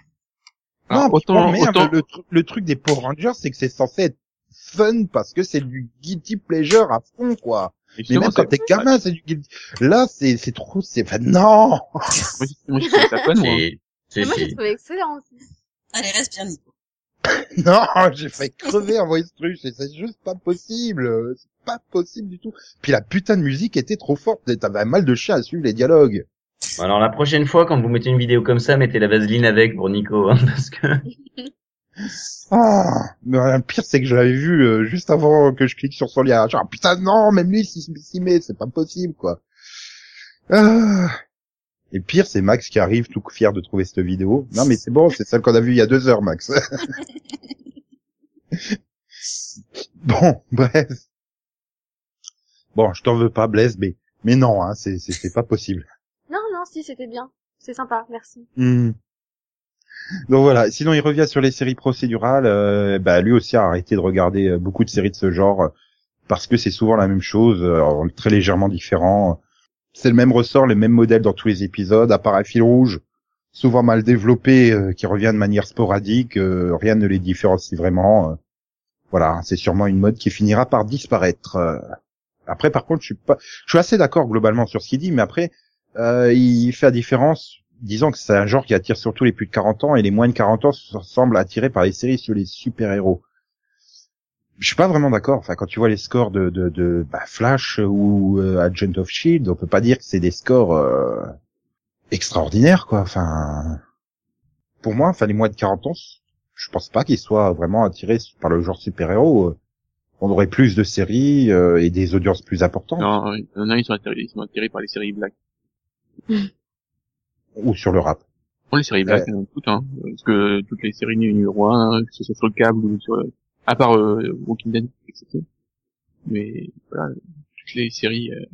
Alors, non, autant- autant, merde, autant- le, le truc des Power Rangers, c'est que c'est censé être fun parce que c'est du guilty pleasure à fond, quoi. Mais même quand c'est- t'es gamin, c'est du guilty. Là, c'est, c'est trop, c'est, enfin, non! Moi, j'ai- trouvé ça fun, moi. Moi, j'ai trouvé excellent aussi. Allez, respire, Nico. <laughs> Non, j'ai fait crever en voice truc, c'est c'est juste pas possible. C'est pas possible du tout. Puis la putain de musique était trop forte, t'avais un mal de chat à suivre les dialogues. Alors la prochaine fois, quand vous mettez une vidéo comme ça, mettez la vaseline avec pour Nico, hein, <laughs> parce que <laughs> Ah, mais le pire c'est que je l'avais vu euh, juste avant que je clique sur son lien. Genre putain non, même lui s'y met, c'est pas possible quoi. Ah. Et pire c'est Max qui arrive tout fier de trouver cette vidéo. Non mais c'est bon, c'est celle qu'on a vue il y a deux heures Max. <laughs> bon, bref. Bon, je t'en veux pas Blaise, mais mais non, hein, c'est c'est c'est pas possible. Non, non, si, c'était bien. C'est sympa, merci. Hmm. Donc voilà. Sinon, il revient sur les séries procédurales. Euh, bah, lui aussi a arrêté de regarder euh, beaucoup de séries de ce genre parce que c'est souvent la même chose, euh, très légèrement différent. C'est le même ressort, les mêmes modèles dans tous les épisodes, à part un fil rouge, souvent mal développé, euh, qui revient de manière sporadique. rien ne les différencie vraiment. voilà, c'est sûrement une mode qui finira par disparaître. Après, par contre, je suis pas, je suis assez d'accord globalement sur ce qu'il dit, mais après, il fait la différence, disant que c'est un genre qui attire surtout les plus de 40 ans et les moins de 40 ans se semblent attirés par les séries sur les super-héros. Je suis pas vraiment d'accord. Enfin, quand tu vois les scores de, de, de bah, Flash ou euh, Agent of Shield, on peut pas dire que c'est des scores euh, extraordinaires, quoi. Enfin, pour moi, enfin les moins de 40 ans, je pense pas qu'ils soient vraiment attirés par le genre super-héros. On aurait plus de séries euh, et des audiences plus importantes. Non, il y en a, ils sont attirés, ils sont attirés par les séries black. <laughs> Ou sur le rap. Bon, les séries black, euh, toutes, hein. Parce que toutes les séries numéro 1, que ce soit sur le câble ou sur, à part, euh, Walking Dead, etc. Mais, voilà, toutes les séries, euh,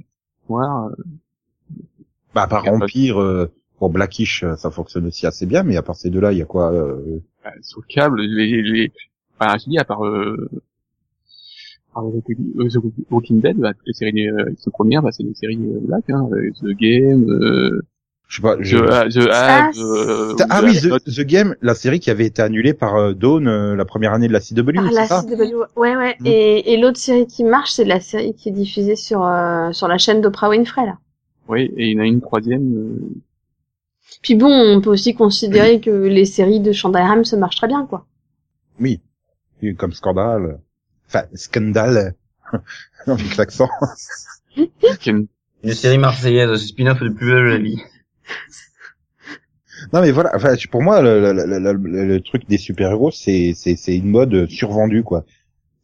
noires, euh, Bah, à part Empire, euh, pour Blackish, euh, ça fonctionne aussi assez bien, mais à part ces deux-là, il y a quoi euh, bah, sur le câble, les, les, enfin, je dis, à part, euh, The Walking Dead, bah, toutes les séries, euh, qui sont premières, bah, c'est des séries euh, black, hein, The Game, euh, Je sais pas. The, je- The Ah, Hab, euh, Ah The oui, Hab- The, The Game, la série qui avait été annulée par euh, Dawn euh, la première année de la CW, Ah, c'est la ça? CW, ouais, ouais. Mm. Et, et l'autre série qui marche, c'est la série qui est diffusée sur, euh, sur la chaîne d'Oprah Winfrey, là. Oui, et il y en a une troisième, euh, Puis bon, on peut aussi considérer que les séries de Shonda Rhimes se marchent très bien, quoi. Oui. Comme Scandale. Enfin, Scandale. Avec l'accent. <laughs> une- <laughs> une série marseillaise, spin-off de plus belle la vie. Non mais voilà, enfin, pour moi, le, le, le- le- le truc des super-héros, c'est, c'est, c'est une mode survendue, quoi.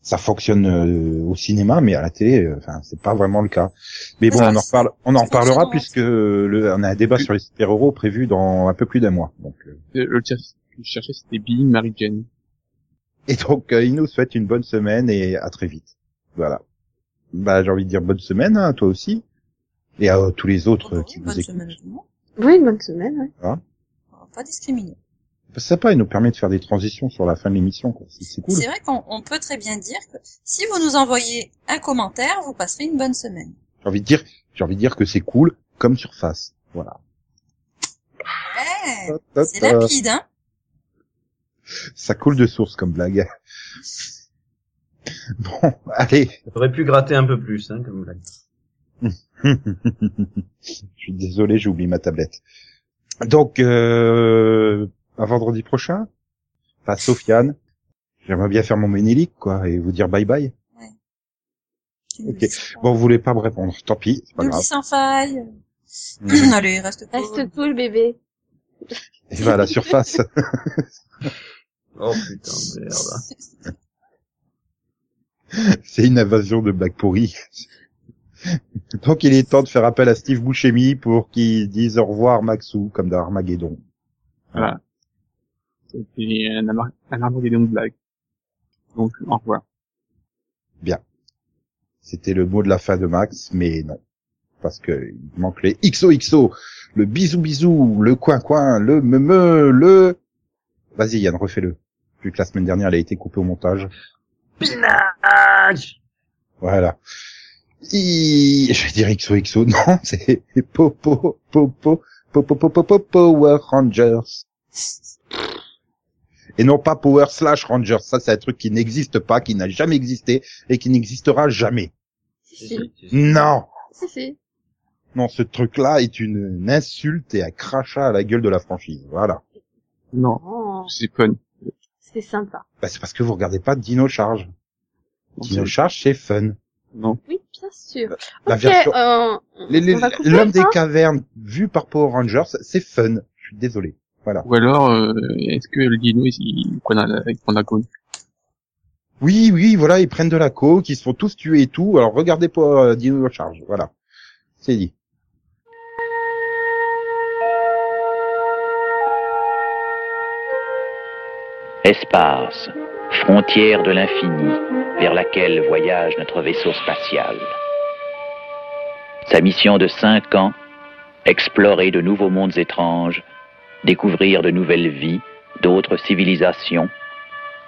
Ça fonctionne euh, au cinéma, mais à la télé, euh, enfin, c'est pas vraiment le cas. Mais bon, Ça, on en reparle, on en reparlera puisque le, on a un débat sur les super-héros prévu dans un peu plus d'un mois. Donc, euh, le cher- que je cherchais, c'était Being Mary Jane. Et donc, euh, il nous souhaite une bonne semaine et à très vite. Voilà. Bah, j'ai envie de dire bonne semaine, hein, toi aussi. Et à tous les autres euh, qui nous Bonne écoutent. Oui, bonne semaine, ouais. On va pas discriminer. C'est sympa, il nous permet de faire des transitions sur la fin de l'émission, quoi. C'est, cool. C'est vrai qu'on on peut très bien dire que si vous nous envoyez un commentaire, vous passerez une bonne semaine. J'ai envie de dire, j'ai envie de dire que c'est cool comme surface. Voilà. Eh, c'est ta. lapide, hein Ça coule de source comme blague. <laughs> Bon, allez. J'aurais pu gratter un peu plus, hein, comme blague. <laughs> Je suis désolé, j'ai oublié ma tablette. Donc, euh, à vendredi prochain, enfin, Sofiane, j'aimerais bien faire mon ménélique, quoi, et vous dire bye bye. Ok. Bon, vous voulez pas me répondre, tant pis, c'est pas grave. sans faille. Mhm. <laughs> Allez, reste cool. Reste cool, bébé. Et va à la surface. <laughs> Oh putain, merde. C'est une invasion de blagues pourries. <laughs> Donc il est temps de faire appel à Steve Buscemi pour qu'il dise au revoir Maxou, comme dans Armageddon. Voilà. C'était un, armageddon de blague. Donc, au revoir. Bien. C'était le mot de la fin de Max, mais non. Parce que il manque les XOXO, le bisou bisou, le coin coin, le me me, le... Vas-y Yann, refais-le. Vu que la semaine dernière, elle a été coupée au montage. Pinage Voilà. I... Je vais dire XOXO, <laughs> non, c'est Popo, Popo, Popo, Popo, Popo, Power Rangers. Et non pas Power Slash Rangers, ça c'est un truc qui n'existe pas, qui n'a jamais existé et qui n'existera jamais. Si, si. Non Si, si. Non, ce truc-là est une, une insulte et un crachat à la gueule de la franchise. Voilà. Non, Oh, c'est fun. c'est sympa. Bah, c'est parce que vous regardez pas Dino Charge. Dino Charge, c'est fun. Non. Oui, bien sûr. La version- euh, L'homme des cavernes vu par Power Rangers, c'est fun. Je suis désolé. Voilà. Ou alors, euh, est-ce que le dino, il, il prend la, il prend la côte Oui, oui, voilà, ils prennent de la coke, ils se font tous tuer et tout. Alors regardez pas euh, Dino Charge. Voilà. C'est dit. Espace, frontière de l'infini vers laquelle voyage notre vaisseau spatial. Sa mission de cinq ans, explorer de nouveaux mondes étranges, découvrir de nouvelles vies, d'autres civilisations,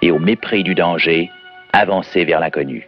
et au mépris du danger, avancer vers l'inconnu.